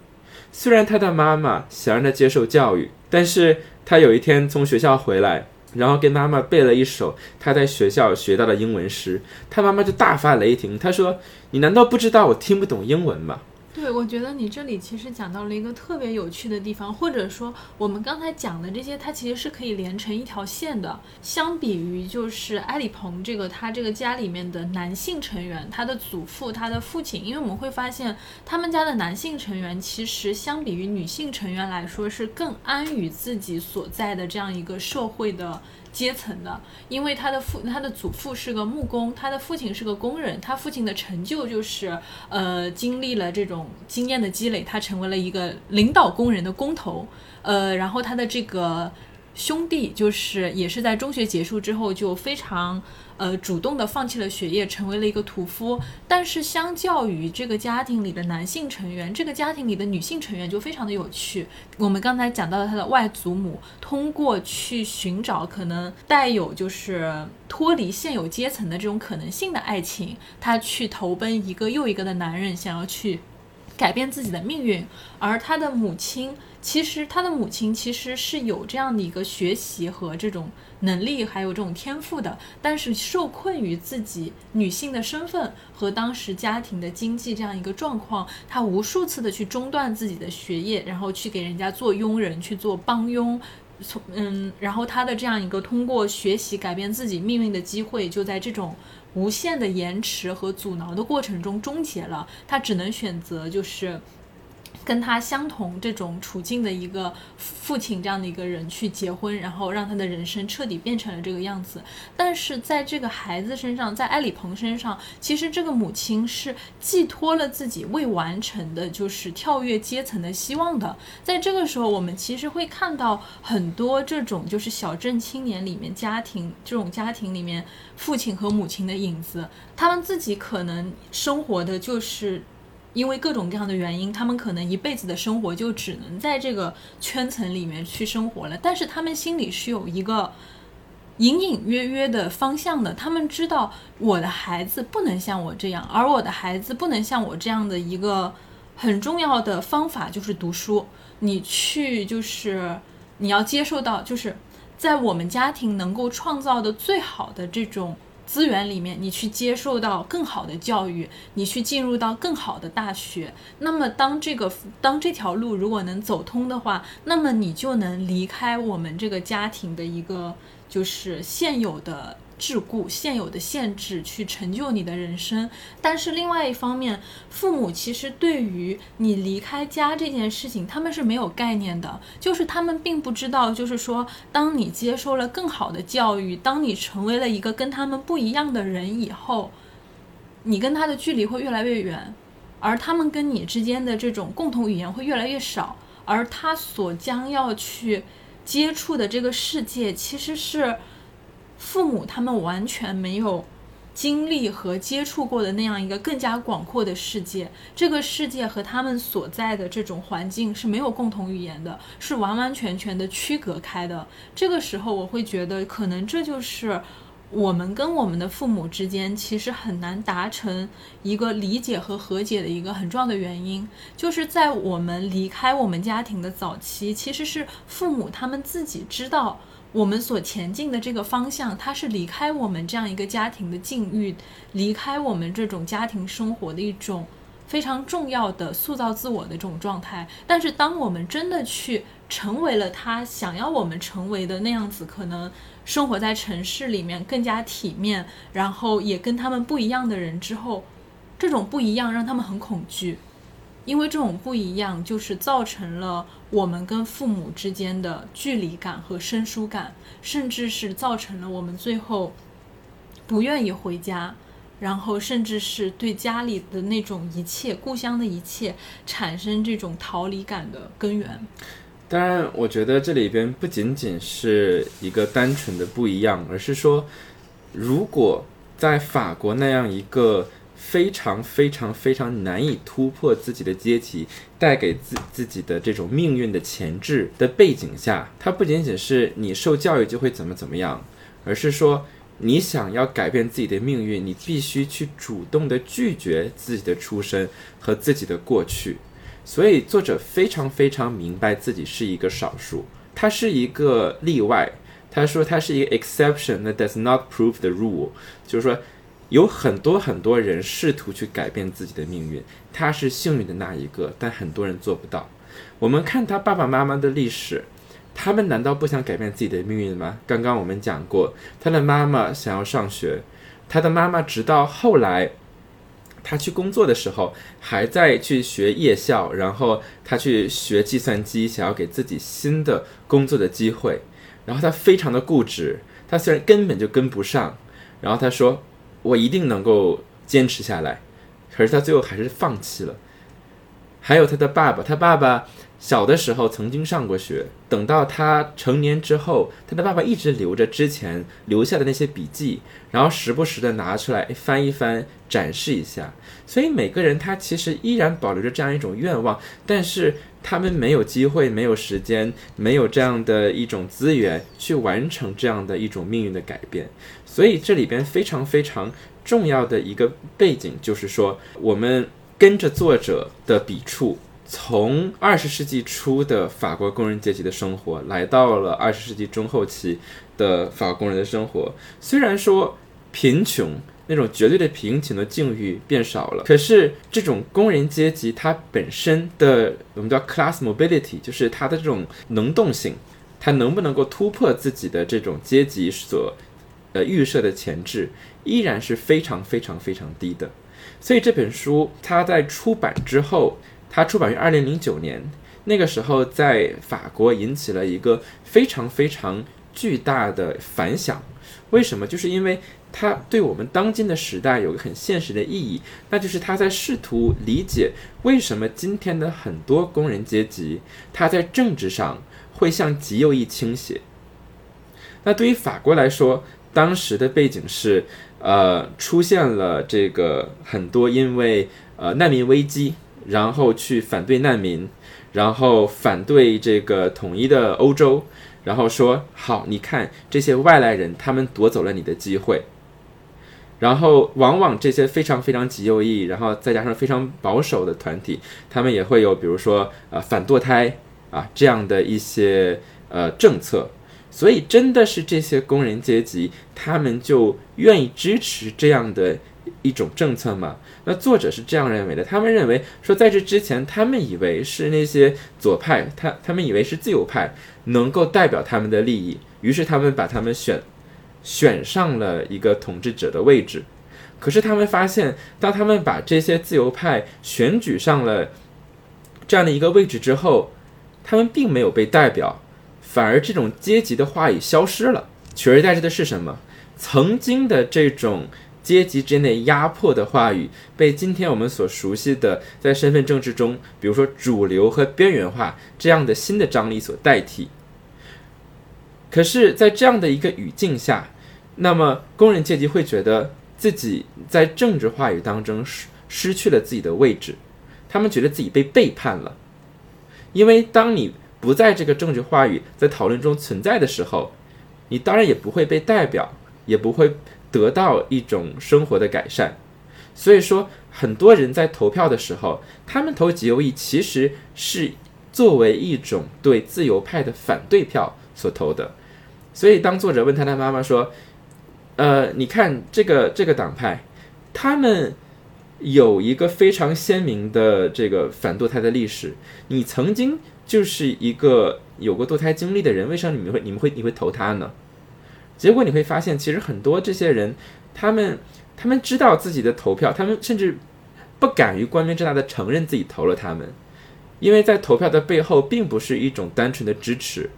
虽然他的妈妈想让他接受教育，但是他有一天从学校回来，然后跟妈妈背了一首他在学校学到的英文诗，他妈妈就大发雷霆，他说：“你难道不知道我听不懂英文吗？”对，我觉得你这里其实讲到了一个特别有趣的地方，或者说我们刚才讲的这些，它其实是可以连成一条线的。相比于就是埃里蓬这个他这个家里面的男性成员，他的祖父、他的父亲，因为我们会发现他们家的男性成员其实相比于女性成员来说是更安于自己所在的这样一个社会的。阶层的，因为他的父，他的祖父是个木工，他的父亲是个工人，他父亲的成就就是，呃，经历了这种经验的积累，他成为了一个领导工人的工头，呃，然后他的这个兄弟就是也是在中学结束之后就非常。呃，主动的放弃了学业，成为了一个屠夫。但是，相较于这个家庭里的男性成员，这个家庭里的女性成员就非常的有趣。我们刚才讲到了他的外祖母，通过去寻找可能带有就是脱离现有阶层的这种可能性的爱情，他去投奔一个又一个的男人，想要去改变自己的命运。而他的母亲，其实他的母亲其实是有这样的一个学习和这种。能力还有这种天赋的，但是受困于自己女性的身份和当时家庭的经济这样一个状况，她无数次的去中断自己的学业，然后去给人家做佣人，去做帮佣，从嗯，然后她的这样一个通过学习改变自己命运的机会，就在这种无限的延迟和阻挠的过程中终结了，她只能选择就是。跟他相同这种处境的一个父亲这样的一个人去结婚，然后让他的人生彻底变成了这个样子。但是在这个孩子身上，在埃里蓬身上，其实这个母亲是寄托了自己未完成的，就是跳跃阶层的希望的。在这个时候，我们其实会看到很多这种就是小镇青年里面家庭这种家庭里面父亲和母亲的影子，他们自己可能生活的就是。因为各种各样的原因，他们可能一辈子的生活就只能在这个圈层里面去生活了。但是他们心里是有一个隐隐约约的方向的。他们知道我的孩子不能像我这样，而我的孩子不能像我这样的一个很重要的方法就是读书。你去就是你要接受到，就是在我们家庭能够创造的最好的这种。资源里面，你去接受到更好的教育，你去进入到更好的大学。那么，当这个当这条路如果能走通的话，那么你就能离开我们这个家庭的一个就是现有的桎梏、现有的限制去成就你的人生。但是另外一方面，父母其实对于你离开家这件事情，他们是没有概念的，就是他们并不知道，就是说，当你接受了更好的教育，当你成为了一个跟他们不一样的人以后，你跟他的距离会越来越远，而他们跟你之间的这种共同语言会越来越少，而他所将要去。接触的这个世界其实是父母他们完全没有经历和接触过的那样一个更加广阔的世界。这个世界和他们所在的这种环境是没有共同语言的，是完完全全的区隔开的。这个时候，我会觉得可能这就是。我们跟我们的父母之间其实很难达成一个理解和和解的一个很重要的原因，就是在我们离开我们家庭的早期，其实是父母他们自己知道我们所前进的这个方向，它是离开我们这样一个家庭的境遇，离开我们这种家庭生活的一种非常重要的塑造自我的这种状态。但是当我们真的去成为了他想要我们成为的那样子，可能。生活在城市里面更加体面，然后也跟他们不一样的人之后，这种不一样让他们很恐惧，因为这种不一样就是造成了我们跟父母之间的距离感和生疏感，甚至是造成了我们最后不愿意回家，然后甚至是对家里的那种一切、故乡的一切产生这种逃离感的根源。当然，我觉得这里边不仅仅是一个单纯的不一样，而是说，如果在法国那样一个非常非常非常难以突破自己的阶级带给自自己的这种命运的前置的背景下，它不仅仅是你受教育就会怎么怎么样，而是说你想要改变自己的命运，你必须去主动的拒绝自己的出身和自己的过去。所以作者非常非常明白自己是一个少数，他是一个例外。他说他是一个 exception that does not prove the rule，就是说有很多很多人试图去改变自己的命运，他是幸运的那一个，但很多人做不到。我们看他爸爸妈妈的历史，他们难道不想改变自己的命运吗？刚刚我们讲过，他的妈妈想要上学，他的妈妈直到后来。他去工作的时候，还在去学夜校，然后他去学计算机，想要给自己新的工作的机会。然后他非常的固执，他虽然根本就跟不上，然后他说：“我一定能够坚持下来。”可是他最后还是放弃了。还有他的爸爸，他爸爸。小的时候曾经上过学，等到他成年之后，他的爸爸一直留着之前留下的那些笔记，然后时不时的拿出来翻一翻，展示一下。所以每个人他其实依然保留着这样一种愿望，但是他们没有机会、没有时间、没有这样的一种资源去完成这样的一种命运的改变。所以这里边非常非常重要的一个背景就是说，我们跟着作者的笔触。从二十世纪初的法国工人阶级的生活，来到了二十世纪中后期的法国工人的生活。虽然说贫穷那种绝对的贫穷的境遇变少了，可是这种工人阶级它本身的我们叫 class mobility，就是它的这种能动性，它能不能够突破自己的这种阶级所呃预设的前置，依然是非常非常非常低的。所以这本书它在出版之后。它出版于二零零九年，那个时候在法国引起了一个非常非常巨大的反响。为什么？就是因为它对我们当今的时代有个很现实的意义，那就是他在试图理解为什么今天的很多工人阶级，他在政治上会向极右翼倾斜。那对于法国来说，当时的背景是，呃，出现了这个很多因为呃难民危机。然后去反对难民，然后反对这个统一的欧洲，然后说好，你看这些外来人，他们夺走了你的机会。然后往往这些非常非常极右翼，然后再加上非常保守的团体，他们也会有比如说呃反堕胎啊这样的一些呃政策。所以真的是这些工人阶级，他们就愿意支持这样的。一种政策吗，那作者是这样认为的。他们认为说，在这之前，他们以为是那些左派，他他们以为是自由派能够代表他们的利益，于是他们把他们选选上了一个统治者的位置。可是他们发现，当他们把这些自由派选举上了这样的一个位置之后，他们并没有被代表，反而这种阶级的话语消失了，取而代之的是什么？曾经的这种阶级之内压迫的话语，被今天我们所熟悉的在身份政治中，比如说主流和边缘化这样的新的张力所代替。可是，在这样的一个语境下，那么工人阶级会觉得自己在政治话语当中失失去了自己的位置，他们觉得自己被背叛了。因为当你不在这个政治话语在讨论中存在的时候，你当然也不会被代表，也不会得到一种生活的改善。所以说，很多人在投票的时候，他们投极右翼其实是作为一种对自由派的反对票所投的。所以，当作者问他的妈妈说：“呃，你看这个这个党派，他们有一个非常鲜明的这个反堕胎的历史。你曾经就是一个有过堕胎经历的人，为什么你们会你们会你会投他呢？结果你会发现，其实很多这些人，他们他们知道自己的投票，他们甚至不敢于光明正大的承认自己投了他们，因为在投票的背后，并不是一种单纯的支持，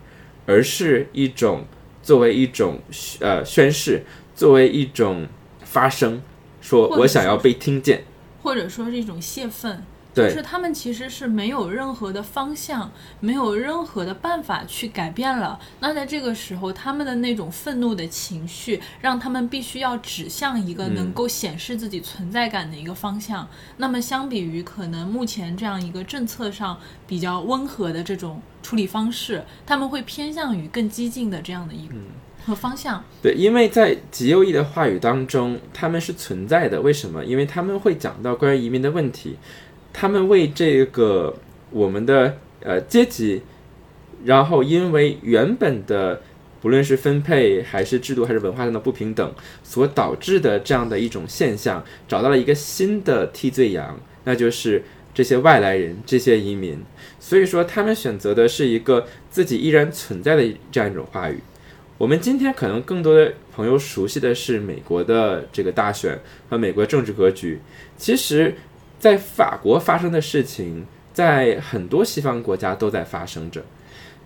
而是一种。”作为一种呃宣誓，作为一种发声，说我想要被听见，或者说是一种泄愤，对，就是他们其实是没有任何的方向，没有任何的办法去改变了。那在这个时候，他们的那种愤怒的情绪，让他们必须要指向一个能够显示自己存在感的一个方向。那么，相比于可能目前这样一个政策上比较温和的这种。处理方式，他们会偏向于更激进的这样的一个方向。对，因为在极右翼的话语当中，他们是存在的。为什么？因为他们会讲到关于移民的问题，他们为这个我们的呃阶级，然后因为原本的不论是分配还是制度还是文化上的不平等所导致的这样的一种现象，找到了一个新的替罪羊，那就是这些外来人，这些移民。所以说，他们选择的是一个自己依然存在的这样一种话语。我们今天可能更多的朋友熟悉的是美国的这个大选和美国政治格局。其实，在法国发生的事情，在很多西方国家都在发生着。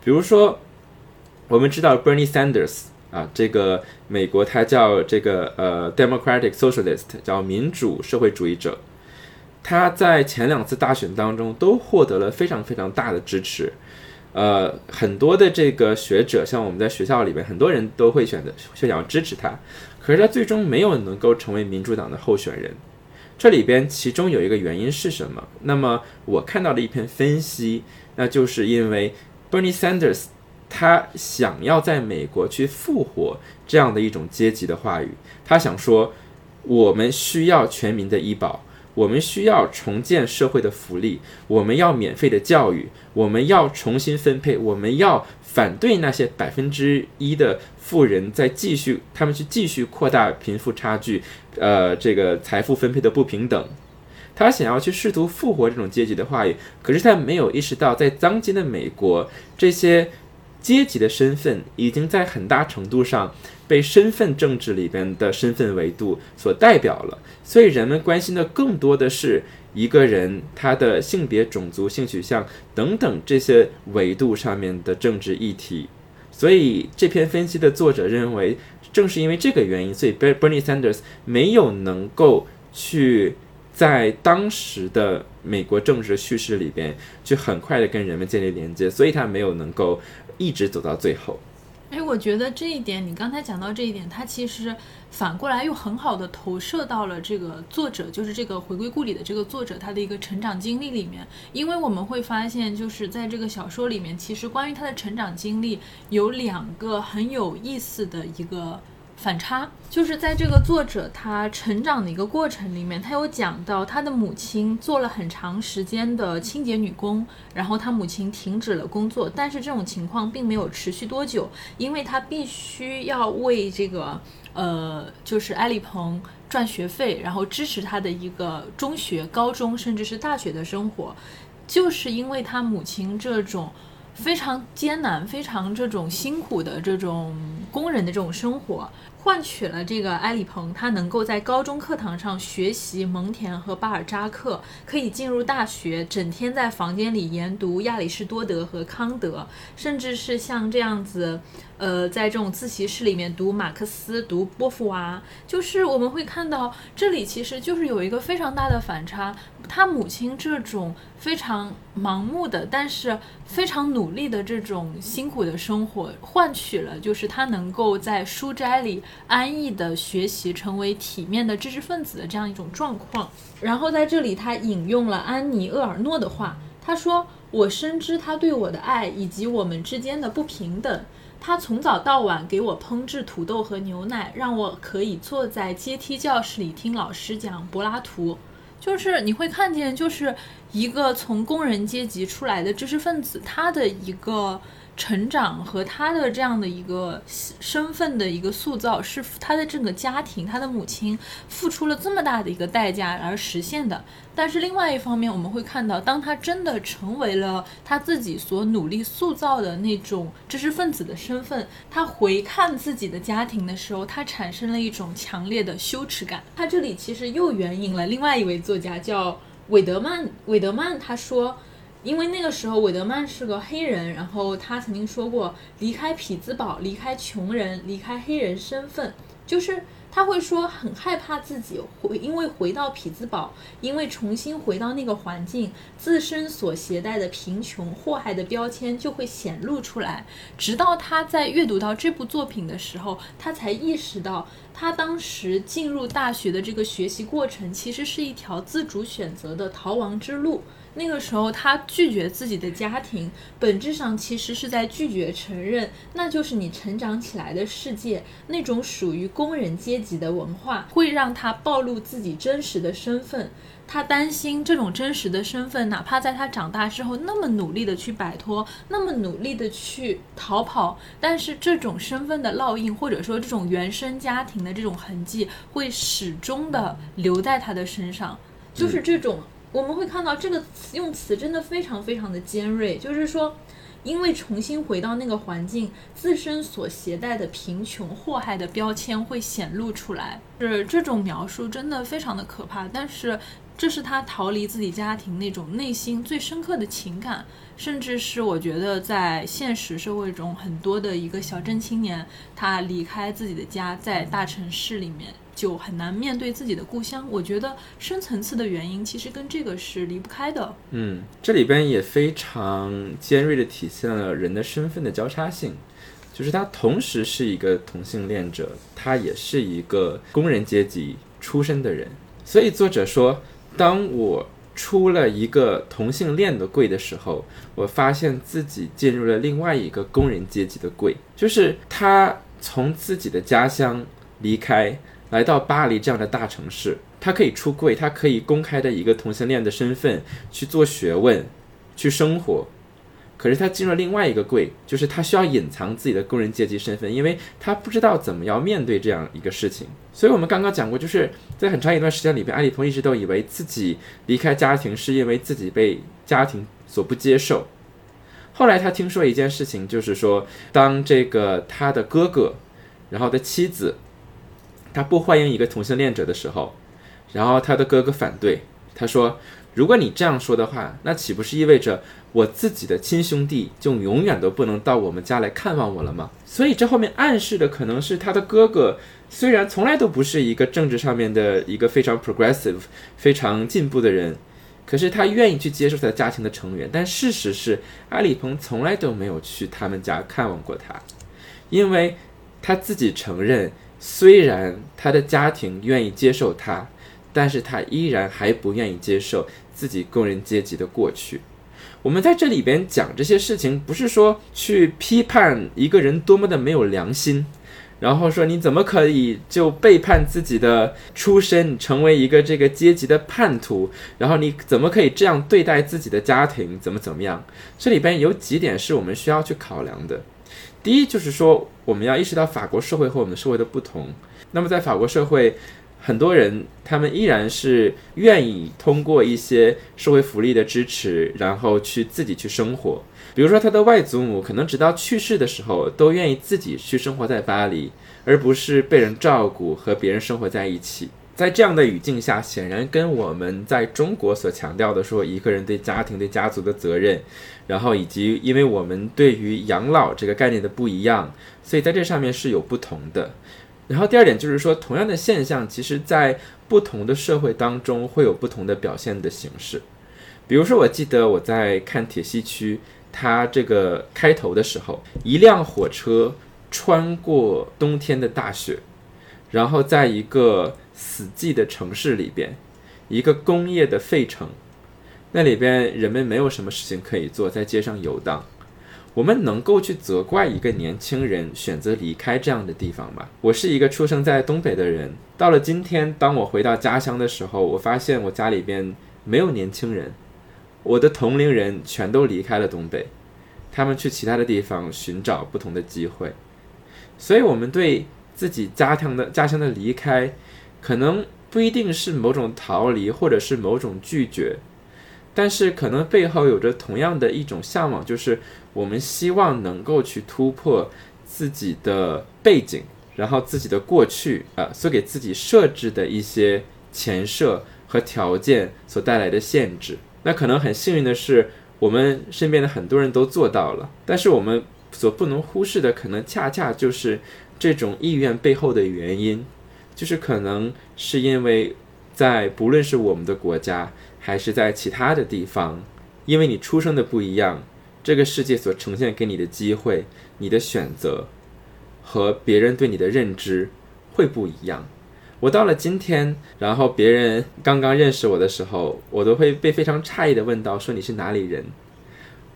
比如说，我们知道 Bernie Sanders 啊，这个美国他叫这个呃 Democratic Socialist，叫民主社会主义者。他在前两次大选当中都获得了非常非常大的支持，呃，很多的这个学者，像我们在学校里面，很多人都会选择想要支持他，可是他最终没有能够成为民主党的候选人。这里边其中有一个原因是什么？那么我看到了一篇分析，那就是因为 Bernie Sanders 他想要在美国去复活这样的一种阶级的话语，他想说我们需要全民的医保。我们需要重建社会的福利，我们要免费的教育，我们要重新分配，我们要反对那些百分之一的富人在继续，他们去继续扩大贫富差距，呃，这个财富分配的不平等。他想要去试图复活这种阶级的话语，可是他没有意识到，在当今的美国，这些阶级的身份已经在很大程度上。被身份政治里边的身份维度所代表了，所以人们关心的更多的是一个人他的性别、种族、性取向等等这些维度上面的政治议题。所以这篇分析的作者认为，正是因为这个原因，所以 Bernie Sanders 没有能够去在当时的美国政治叙事里边去很快的跟人们建立连接，所以他没有能够一直走到最后。哎，我觉得这一点，你刚才讲到这一点，它其实反过来又很好的投射到了这个作者，就是这个回归故里的这个作者他的一个成长经历里面。因为我们会发现，就是在这个小说里面，其实关于他的成长经历有两个很有意思的一个。反差就是在这个作者他成长的一个过程里面，他有讲到他的母亲做了很长时间的清洁女工，然后他母亲停止了工作，但是这种情况并没有持续多久，因为他必须要为这个呃，就是埃里蓬赚学费，然后支持他的一个中学、高中甚至是大学的生活，就是因为他母亲这种。非常艰难、非常这种辛苦的这种工人的这种生活，换取了这个埃里蓬，他能够在高中课堂上学习蒙田和巴尔扎克，可以进入大学，整天在房间里研读亚里士多德和康德，甚至是像这样子。呃，在这种自习室里面读马克思、读波伏娃，就是我们会看到这里其实就是有一个非常大的反差。他母亲这种非常盲目的，但是非常努力的这种辛苦的生活，换取了就是他能够在书斋里安逸的学习，成为体面的知识分子的这样一种状况。然后在这里，他引用了安妮·厄尔诺的话，他说：“我深知他对我的爱以及我们之间的不平等。”他从早到晚给我烹制土豆和牛奶，让我可以坐在阶梯教室里听老师讲柏拉图。就是你会看见，就是一个从工人阶级出来的知识分子，他的一个。成长和他的这样的一个身份的一个塑造，是他的整个家庭，他的母亲付出了这么大的一个代价而实现的。但是另外一方面，我们会看到，当他真的成为了他自己所努力塑造的那种知识分子的身份，他回看自己的家庭的时候，他产生了一种强烈的羞耻感。他这里其实又援引了另外一位作家，叫韦德曼。韦德曼他说。因为那个时候，韦德曼是个黑人，然后他曾经说过，离开匹兹堡，离开穷人，离开黑人身份，就是他会说很害怕自己回，因为回到匹兹堡，因为重新回到那个环境，自身所携带的贫穷、祸害的标签就会显露出来。直到他在阅读到这部作品的时候，他才意识到，他当时进入大学的这个学习过程，其实是一条自主选择的逃亡之路。那个时候，他拒绝自己的家庭，本质上其实是在拒绝承认，那就是你成长起来的世界，那种属于工人阶级的文化，会让他暴露自己真实的身份。他担心这种真实的身份，哪怕在他长大之后那么努力的去摆脱，那么努力的去逃跑，但是这种身份的烙印，或者说这种原生家庭的这种痕迹，会始终的留在他的身上，就是这种。我们会看到这个词用词真的非常非常的尖锐，就是说，因为重新回到那个环境，自身所携带的贫穷祸害的标签会显露出来。是这种描述真的非常的可怕，但是这是他逃离自己家庭那种内心最深刻的情感，甚至是我觉得在现实社会中很多的一个小镇青年，他离开自己的家，在大城市里面。就很难面对自己的故乡。我觉得深层次的原因其实跟这个是离不开的。嗯，这里边也非常尖锐的体现了人的身份的交叉性，就是他同时是一个同性恋者，他也是一个工人阶级出身的人。所以作者说，当我出了一个同性恋的柜的时候，我发现自己进入了另外一个工人阶级的柜，就是他从自己的家乡离开。来到巴黎这样的大城市，他可以出柜，他可以公开的一个同性恋的身份去做学问，去生活。可是他进入另外一个柜，就是他需要隐藏自己的工人阶级身份，因为他不知道怎么样面对这样一个事情。所以我们刚刚讲过，就是在很长一段时间里边，艾丽鹏一直都以为自己离开家庭是因为自己被家庭所不接受。后来他听说一件事情，就是说，当这个他的哥哥，然后的妻子。他不欢迎一个同性恋者的时候，然后他的哥哥反对，他说：“如果你这样说的话，那岂不是意味着我自己的亲兄弟就永远都不能到我们家来看望我了吗？”所以这后面暗示的可能是他的哥哥虽然从来都不是一个政治上面的一个非常 progressive、非常进步的人，可是他愿意去接受他家庭的成员。但事实是，阿里鹏从来都没有去他们家看望过他，因为他自己承认。虽然他的家庭愿意接受他，但是他依然还不愿意接受自己工人阶级的过去。我们在这里边讲这些事情，不是说去批判一个人多么的没有良心，然后说你怎么可以就背叛自己的出身，成为一个这个阶级的叛徒，然后你怎么可以这样对待自己的家庭，怎么怎么样？这里边有几点是我们需要去考量的。第一就是说，我们要意识到法国社会和我们社会的不同。那么，在法国社会，很多人他们依然是愿意通过一些社会福利的支持，然后去自己去生活。比如说他的外祖母可能直到去世的时候都愿意自己去生活在巴黎，而不是被人照顾和别人生活在一起。在这样的语境下，显然跟我们在中国所强调的说一个人对家庭、对家族的责任，然后以及因为我们对于养老这个概念的不一样，所以在这上面是有不同的。然后第二点就是说，同样的现象，其实在不同的社会当中会有不同的表现的形式。比如说，我记得我在看铁西区，它这个开头的时候，一辆火车穿过冬天的大雪，然后在一个死寂的城市里边，一个工业的废城，那里边人们没有什么事情可以做，在街上游荡。我们能够去责怪一个年轻人选择离开这样的地方吗？我是一个出生在东北的人，到了今天，当我回到家乡的时候，我发现我家里边没有年轻人，我的同龄人全都离开了东北，他们去其他的地方寻找不同的机会。所以，我们对自己家乡的家乡的离开，可能不一定是某种逃离，或者是某种拒绝。但是可能背后有着同样的一种向往，就是我们希望能够去突破自己的背景，然后自己的过去啊，所给自己设置的一些前设和条件所带来的限制。那可能很幸运的是，我们身边的很多人都做到了。但是我们所不能忽视的，可能恰恰就是这种意愿背后的原因，就是可能是因为在不论是我们的国家。还是在其他的地方，因为你出生的不一样，这个世界所呈现给你的机会、你的选择和别人对你的认知会不一样。我到了今天，然后别人刚刚认识我的时候，我都会被非常诧异的问到：说你是哪里人？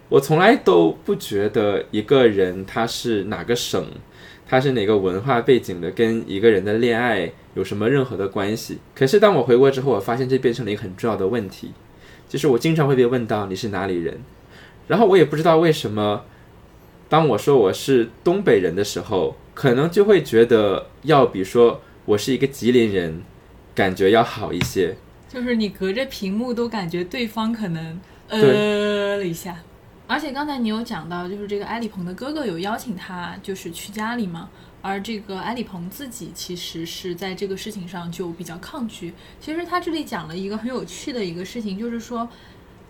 我从来都不觉得一个人他是哪个省。他是哪个文化背景的，跟一个人的恋爱有什么任何的关系？可是当我回国之后，我发现这变成了一个很重要的问题，就是我经常会被问到你是哪里人，然后我也不知道为什么，当我说我是东北人的时候，可能就会觉得要比说我是一个吉林人，感觉要好一些。就是你隔着屏幕都感觉对方可能呃了一下。而且刚才你有讲到，就是这个埃里蓬的哥哥有邀请他，就是去家里嘛。而这个埃里蓬自己其实是在这个事情上就比较抗拒。其实他这里讲了一个很有趣的一个事情，就是说。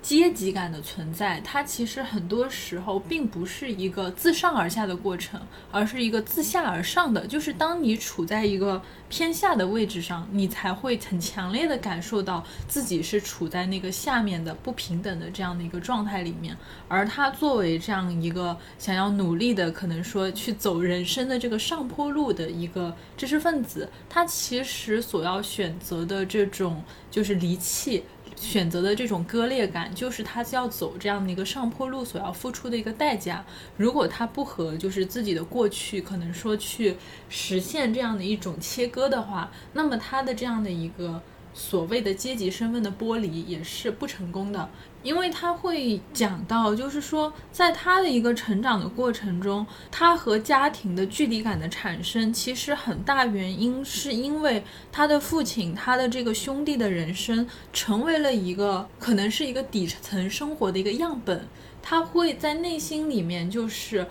阶级感的存在，它其实很多时候并不是一个自上而下的过程，而是一个自下而上的。就是当你处在一个偏下的位置上，你才会很强烈的感受到自己是处在那个下面的不平等的这样的一个状态里面。而他作为这样一个想要努力的，可能说去走人生的这个上坡路的一个知识分子，他其实所要选择的这种就是离弃。选择的这种割裂感，就是他要走这样的一个上坡路所要付出的一个代价。如果他不和就是自己的过去，可能说去实现这样的一种切割的话，那么他的这样的一个。所谓的阶级身份的剥离也是不成功的，因为他会讲到，就是说，在他的一个成长的过程中，他和家庭的距离感的产生，其实很大原因是因为他的父亲、他的这个兄弟的人生成为了一个可能是一个底层生活的一个样本，他会在内心里面就是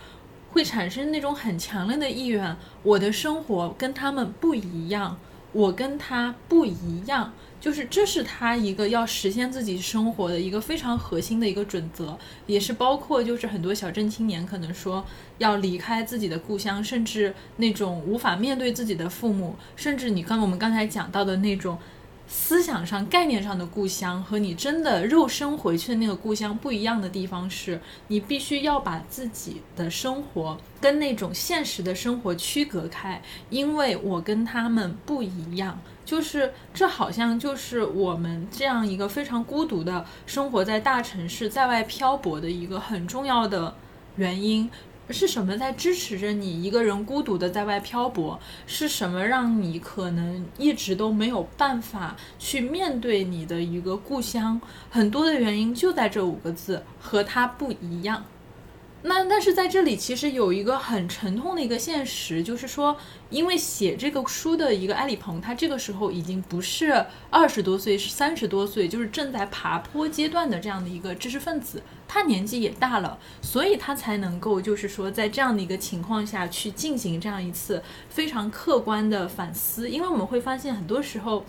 会产生那种很强烈的意愿，我的生活跟他们不一样。我跟他不一样，就是这是他一个要实现自己生活的一个非常核心的一个准则，也是包括就是很多小镇青年可能说要离开自己的故乡，甚至那种无法面对自己的父母，甚至你刚我们刚才讲到的那种。思想上、概念上的故乡和你真的肉身回去的那个故乡不一样的地方是，你必须要把自己的生活跟那种现实的生活区隔开，因为我跟他们不一样。就是这好像就是我们这样一个非常孤独的生活在大城市、在外漂泊的一个很重要的原因。是什么在支持着你一个人孤独的在外漂泊？是什么让你可能一直都没有办法去面对你的一个故乡？很多的原因就在这五个字，和他不一样。那但是在这里其实有一个很沉痛的一个现实，就是说，因为写这个书的一个埃里蓬，他这个时候已经不是二十多岁，是三十多岁，就是正在爬坡阶段的这样的一个知识分子，他年纪也大了，所以他才能够就是说在这样的一个情况下去进行这样一次非常客观的反思，因为我们会发现很多时候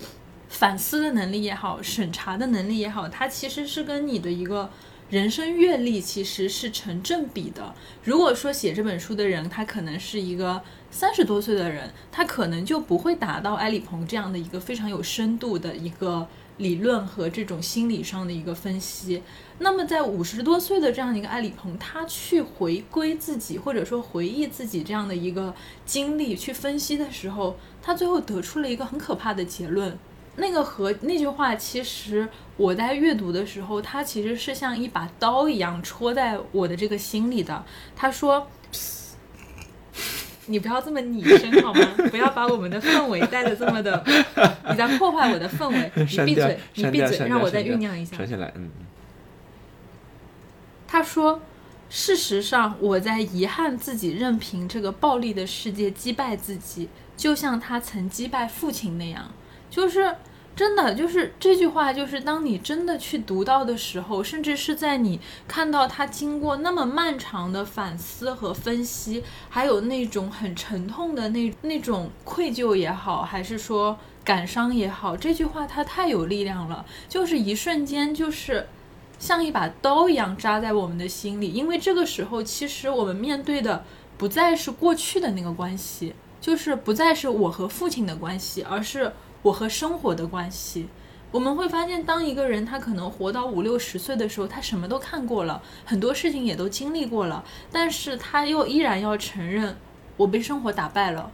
反思的能力也好，审查的能力也好，它其实是跟你的一个。人生阅历其实是成正比的。如果说写这本书的人，他可能是一个三十多岁的人，他可能就不会达到埃里蓬这样的一个非常有深度的一个理论和这种心理上的一个分析。那么在五十多岁的这样一个埃里蓬，他去回归自己，或者说回忆自己这样的一个经历，去分析的时候，他最后得出了一个很可怕的结论。那个和那句话，其实我在阅读的时候，它其实是像一把刀一样戳在我的这个心里的。他说：“你不要这么拟声好吗？不要把我们的氛围带的这么的，你在破坏我的氛围。你闭嘴，你闭嘴，让我再酝酿一下。”下来，嗯。他说：“事实上，我在遗憾自己任凭这个暴力的世界击败自己，就像他曾击败父亲那样。”就是真的，就是这句话，就是当你真的去读到的时候，甚至是在你看到他经过那么漫长的反思和分析，还有那种很沉痛的那那种愧疚也好，还是说感伤也好，这句话它太有力量了，就是一瞬间就是像一把刀一样扎在我们的心里，因为这个时候其实我们面对的不再是过去的那个关系，就是不再是我和父亲的关系，而是。我和生活的关系，我们会发现，当一个人他可能活到五六十岁的时候，他什么都看过了，很多事情也都经历过了，但是他又依然要承认，我被生活打败了。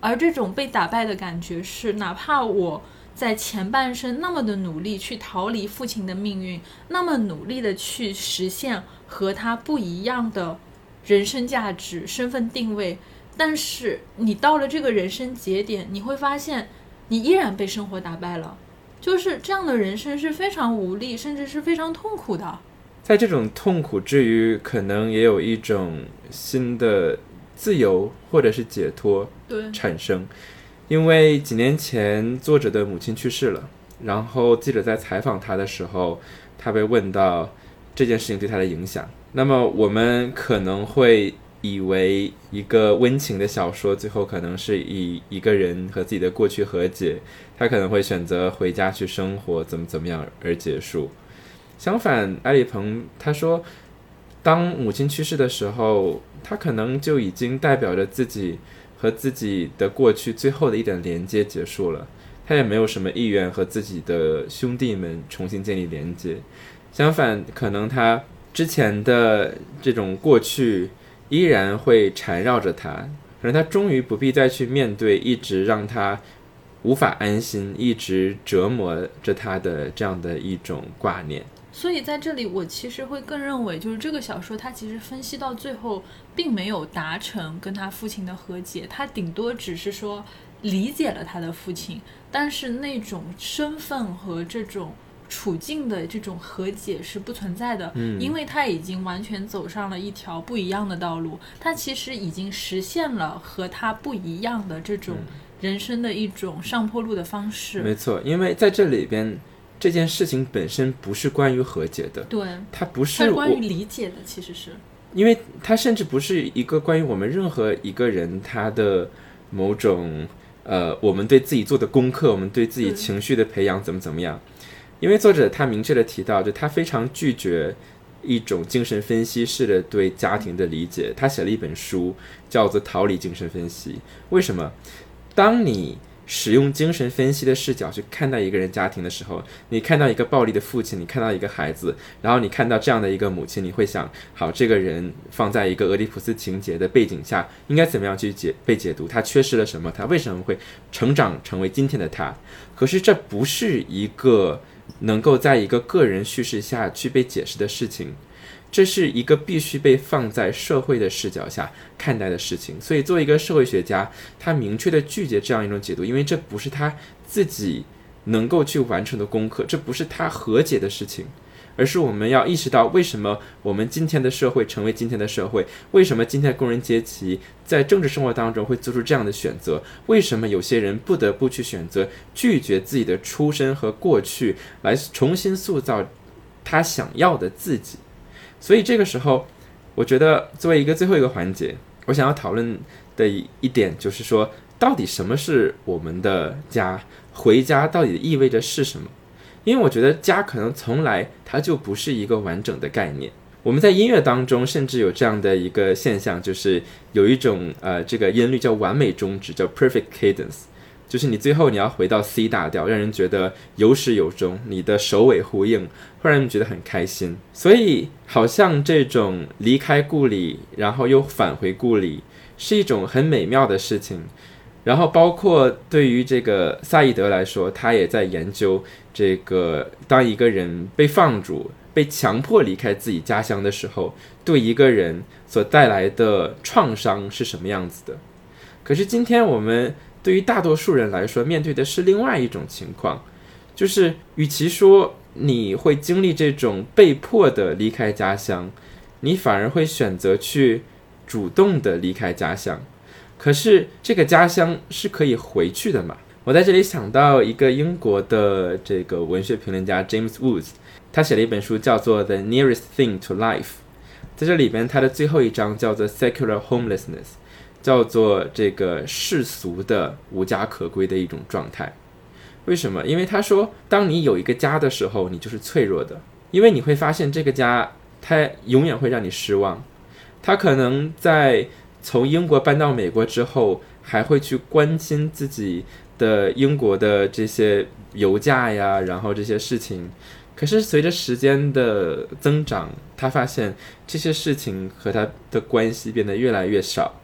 而这种被打败的感觉是，哪怕我在前半生那么的努力去逃离父亲的命运，那么努力的去实现和他不一样的人生价值、身份定位，但是你到了这个人生节点，你会发现。你依然被生活打败了，就是这样的人生是非常无力，甚至是非常痛苦的。在这种痛苦之余，可能也有一种新的自由或者是解脱产生。因为几年前作者的母亲去世了，然后记者在采访他的时候，他被问到这件事情对他的影响。那么我们可能会。以为一个温情的小说，最后可能是以一个人和自己的过去和解，他可能会选择回家去生活，怎么怎么样而结束。相反，埃里蓬他说，当母亲去世的时候，他可能就已经代表着自己和自己的过去最后的一点连接结束了，他也没有什么意愿和自己的兄弟们重新建立连接。相反，可能他之前的这种过去。依然会缠绕着他，可能他终于不必再去面对一直让他无法安心、一直折磨着他的这样的一种挂念。所以在这里，我其实会更认为，就是这个小说它其实分析到最后，并没有达成跟他父亲的和解，他顶多只是说理解了他的父亲，但是那种身份和这种。处境的这种和解是不存在的，嗯，因为他已经完全走上了一条不一样的道路，他其实已经实现了和他不一样的这种人生的一种上坡路的方式。没错，因为在这里边，这件事情本身不是关于和解的，对，它不是关于理解的，其实是，因为它甚至不是一个关于我们任何一个人他的某种呃，我们对自己做的功课，我们对自己情绪的培养怎么怎么样。因为作者他明确的提到，就他非常拒绝一种精神分析式的对家庭的理解。他写了一本书，叫做《逃离精神分析》。为什么？当你使用精神分析的视角去看待一个人家庭的时候，你看到一个暴力的父亲，你看到一个孩子，然后你看到这样的一个母亲，你会想：好，这个人放在一个俄狄浦斯情节的背景下，应该怎么样去解被解读？他缺失了什么？他为什么会成长成为今天的他？可是这不是一个。能够在一个个人叙事下去被解释的事情，这是一个必须被放在社会的视角下看待的事情。所以，作为一个社会学家，他明确的拒绝这样一种解读，因为这不是他自己能够去完成的功课，这不是他和解的事情，而是我们要意识到为什么我们今天的社会成为今天的社会，为什么今天的工人阶级在政治生活当中会做出这样的选择，为什么有些人不得不去选择拒绝自己的出身和过去，来重新塑造他想要的自己。所以这个时候，我觉得作为一个最后一个环节，我想要讨论的一点就是说，到底什么是我们的家？回家到底意味着是什么？因为我觉得家可能从来它就不是一个完整的概念。我们在音乐当中甚至有这样的一个现象，就是有一种呃这个音律叫完美终止，叫 perfect cadence，就是你最后你要回到 C 大调，让人觉得有始有终，你的首尾呼应，会让人觉得很开心。所以好像这种离开故里，然后又返回故里，是一种很美妙的事情。然后，包括对于这个萨义德来说，他也在研究这个：当一个人被放逐、被强迫离开自己家乡的时候，对一个人所带来的创伤是什么样子的。可是，今天我们对于大多数人来说，面对的是另外一种情况，就是与其说你会经历这种被迫的离开家乡，你反而会选择去主动的离开家乡。可是这个家乡是可以回去的嘛？我在这里想到一个英国的这个文学评论家 James Woods，他写了一本书叫做《The Nearest Thing to Life》。在这里边，他的最后一章叫做 “Secular Homelessness”，叫做这个世俗的无家可归的一种状态。为什么？因为他说，当你有一个家的时候，你就是脆弱的，因为你会发现这个家它永远会让你失望，它可能在。从英国搬到美国之后，还会去关心自己的英国的这些油价呀，然后这些事情。可是随着时间的增长，他发现这些事情和他的关系变得越来越少，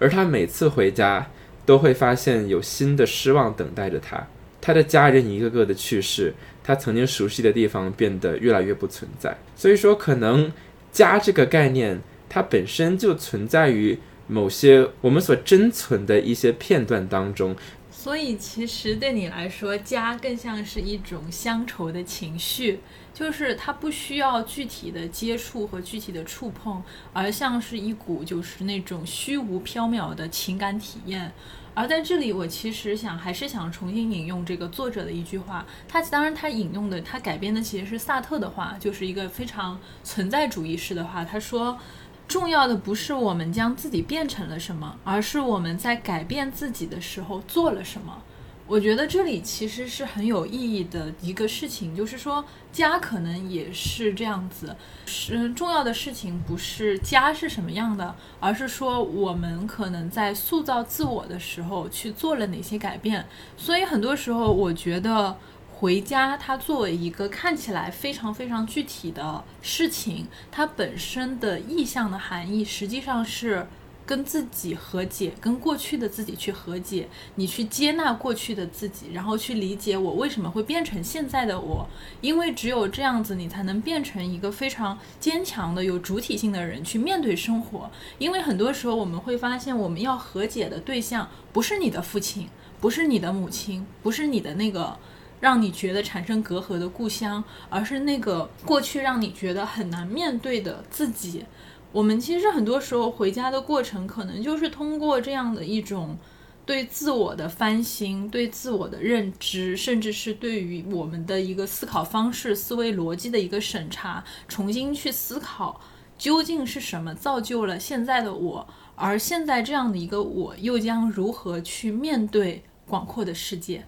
而他每次回家都会发现有新的失望等待着他。他的家人一个个的去世，他曾经熟悉的地方变得越来越不存在。所以说，可能家这个概念，它本身就存在于。某些我们所珍存的一些片段当中，所以其实对你来说，家更像是一种乡愁的情绪，就是它不需要具体的接触和具体的触碰，而像是一股就是那种虚无缥缈的情感体验。而在这里，我其实想还是想重新引用这个作者的一句话，他当然他引用的他改编的其实是萨特的话，就是一个非常存在主义式的话，他说。重要的不是我们将自己变成了什么，而是我们在改变自己的时候做了什么。我觉得这里其实是很有意义的一个事情，就是说家可能也是这样子。是重要的事情不是家是什么样的，而是说我们可能在塑造自我的时候去做了哪些改变。所以很多时候，我觉得。回家，它作为一个看起来非常非常具体的事情，它本身的意象的含义，实际上是跟自己和解，跟过去的自己去和解，你去接纳过去的自己，然后去理解我为什么会变成现在的我，因为只有这样子，你才能变成一个非常坚强的、有主体性的人去面对生活。因为很多时候我们会发现，我们要和解的对象不是你的父亲，不是你的母亲，不是你的那个。让你觉得产生隔阂的故乡，而是那个过去让你觉得很难面对的自己。我们其实很多时候回家的过程，可能就是通过这样的一种对自我的翻新、对自我的认知，甚至是对于我们的一个思考方式、思维逻辑的一个审查，重新去思考究竟是什么造就了现在的我，而现在这样的一个我又将如何去面对广阔的世界。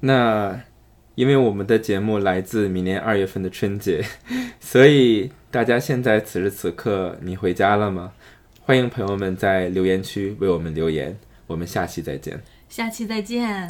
那，因为我们的节目来自明年二月份的春节，所以大家现在此时此刻你回家了吗？欢迎朋友们在留言区为我们留言，我们下期再见。下期再见。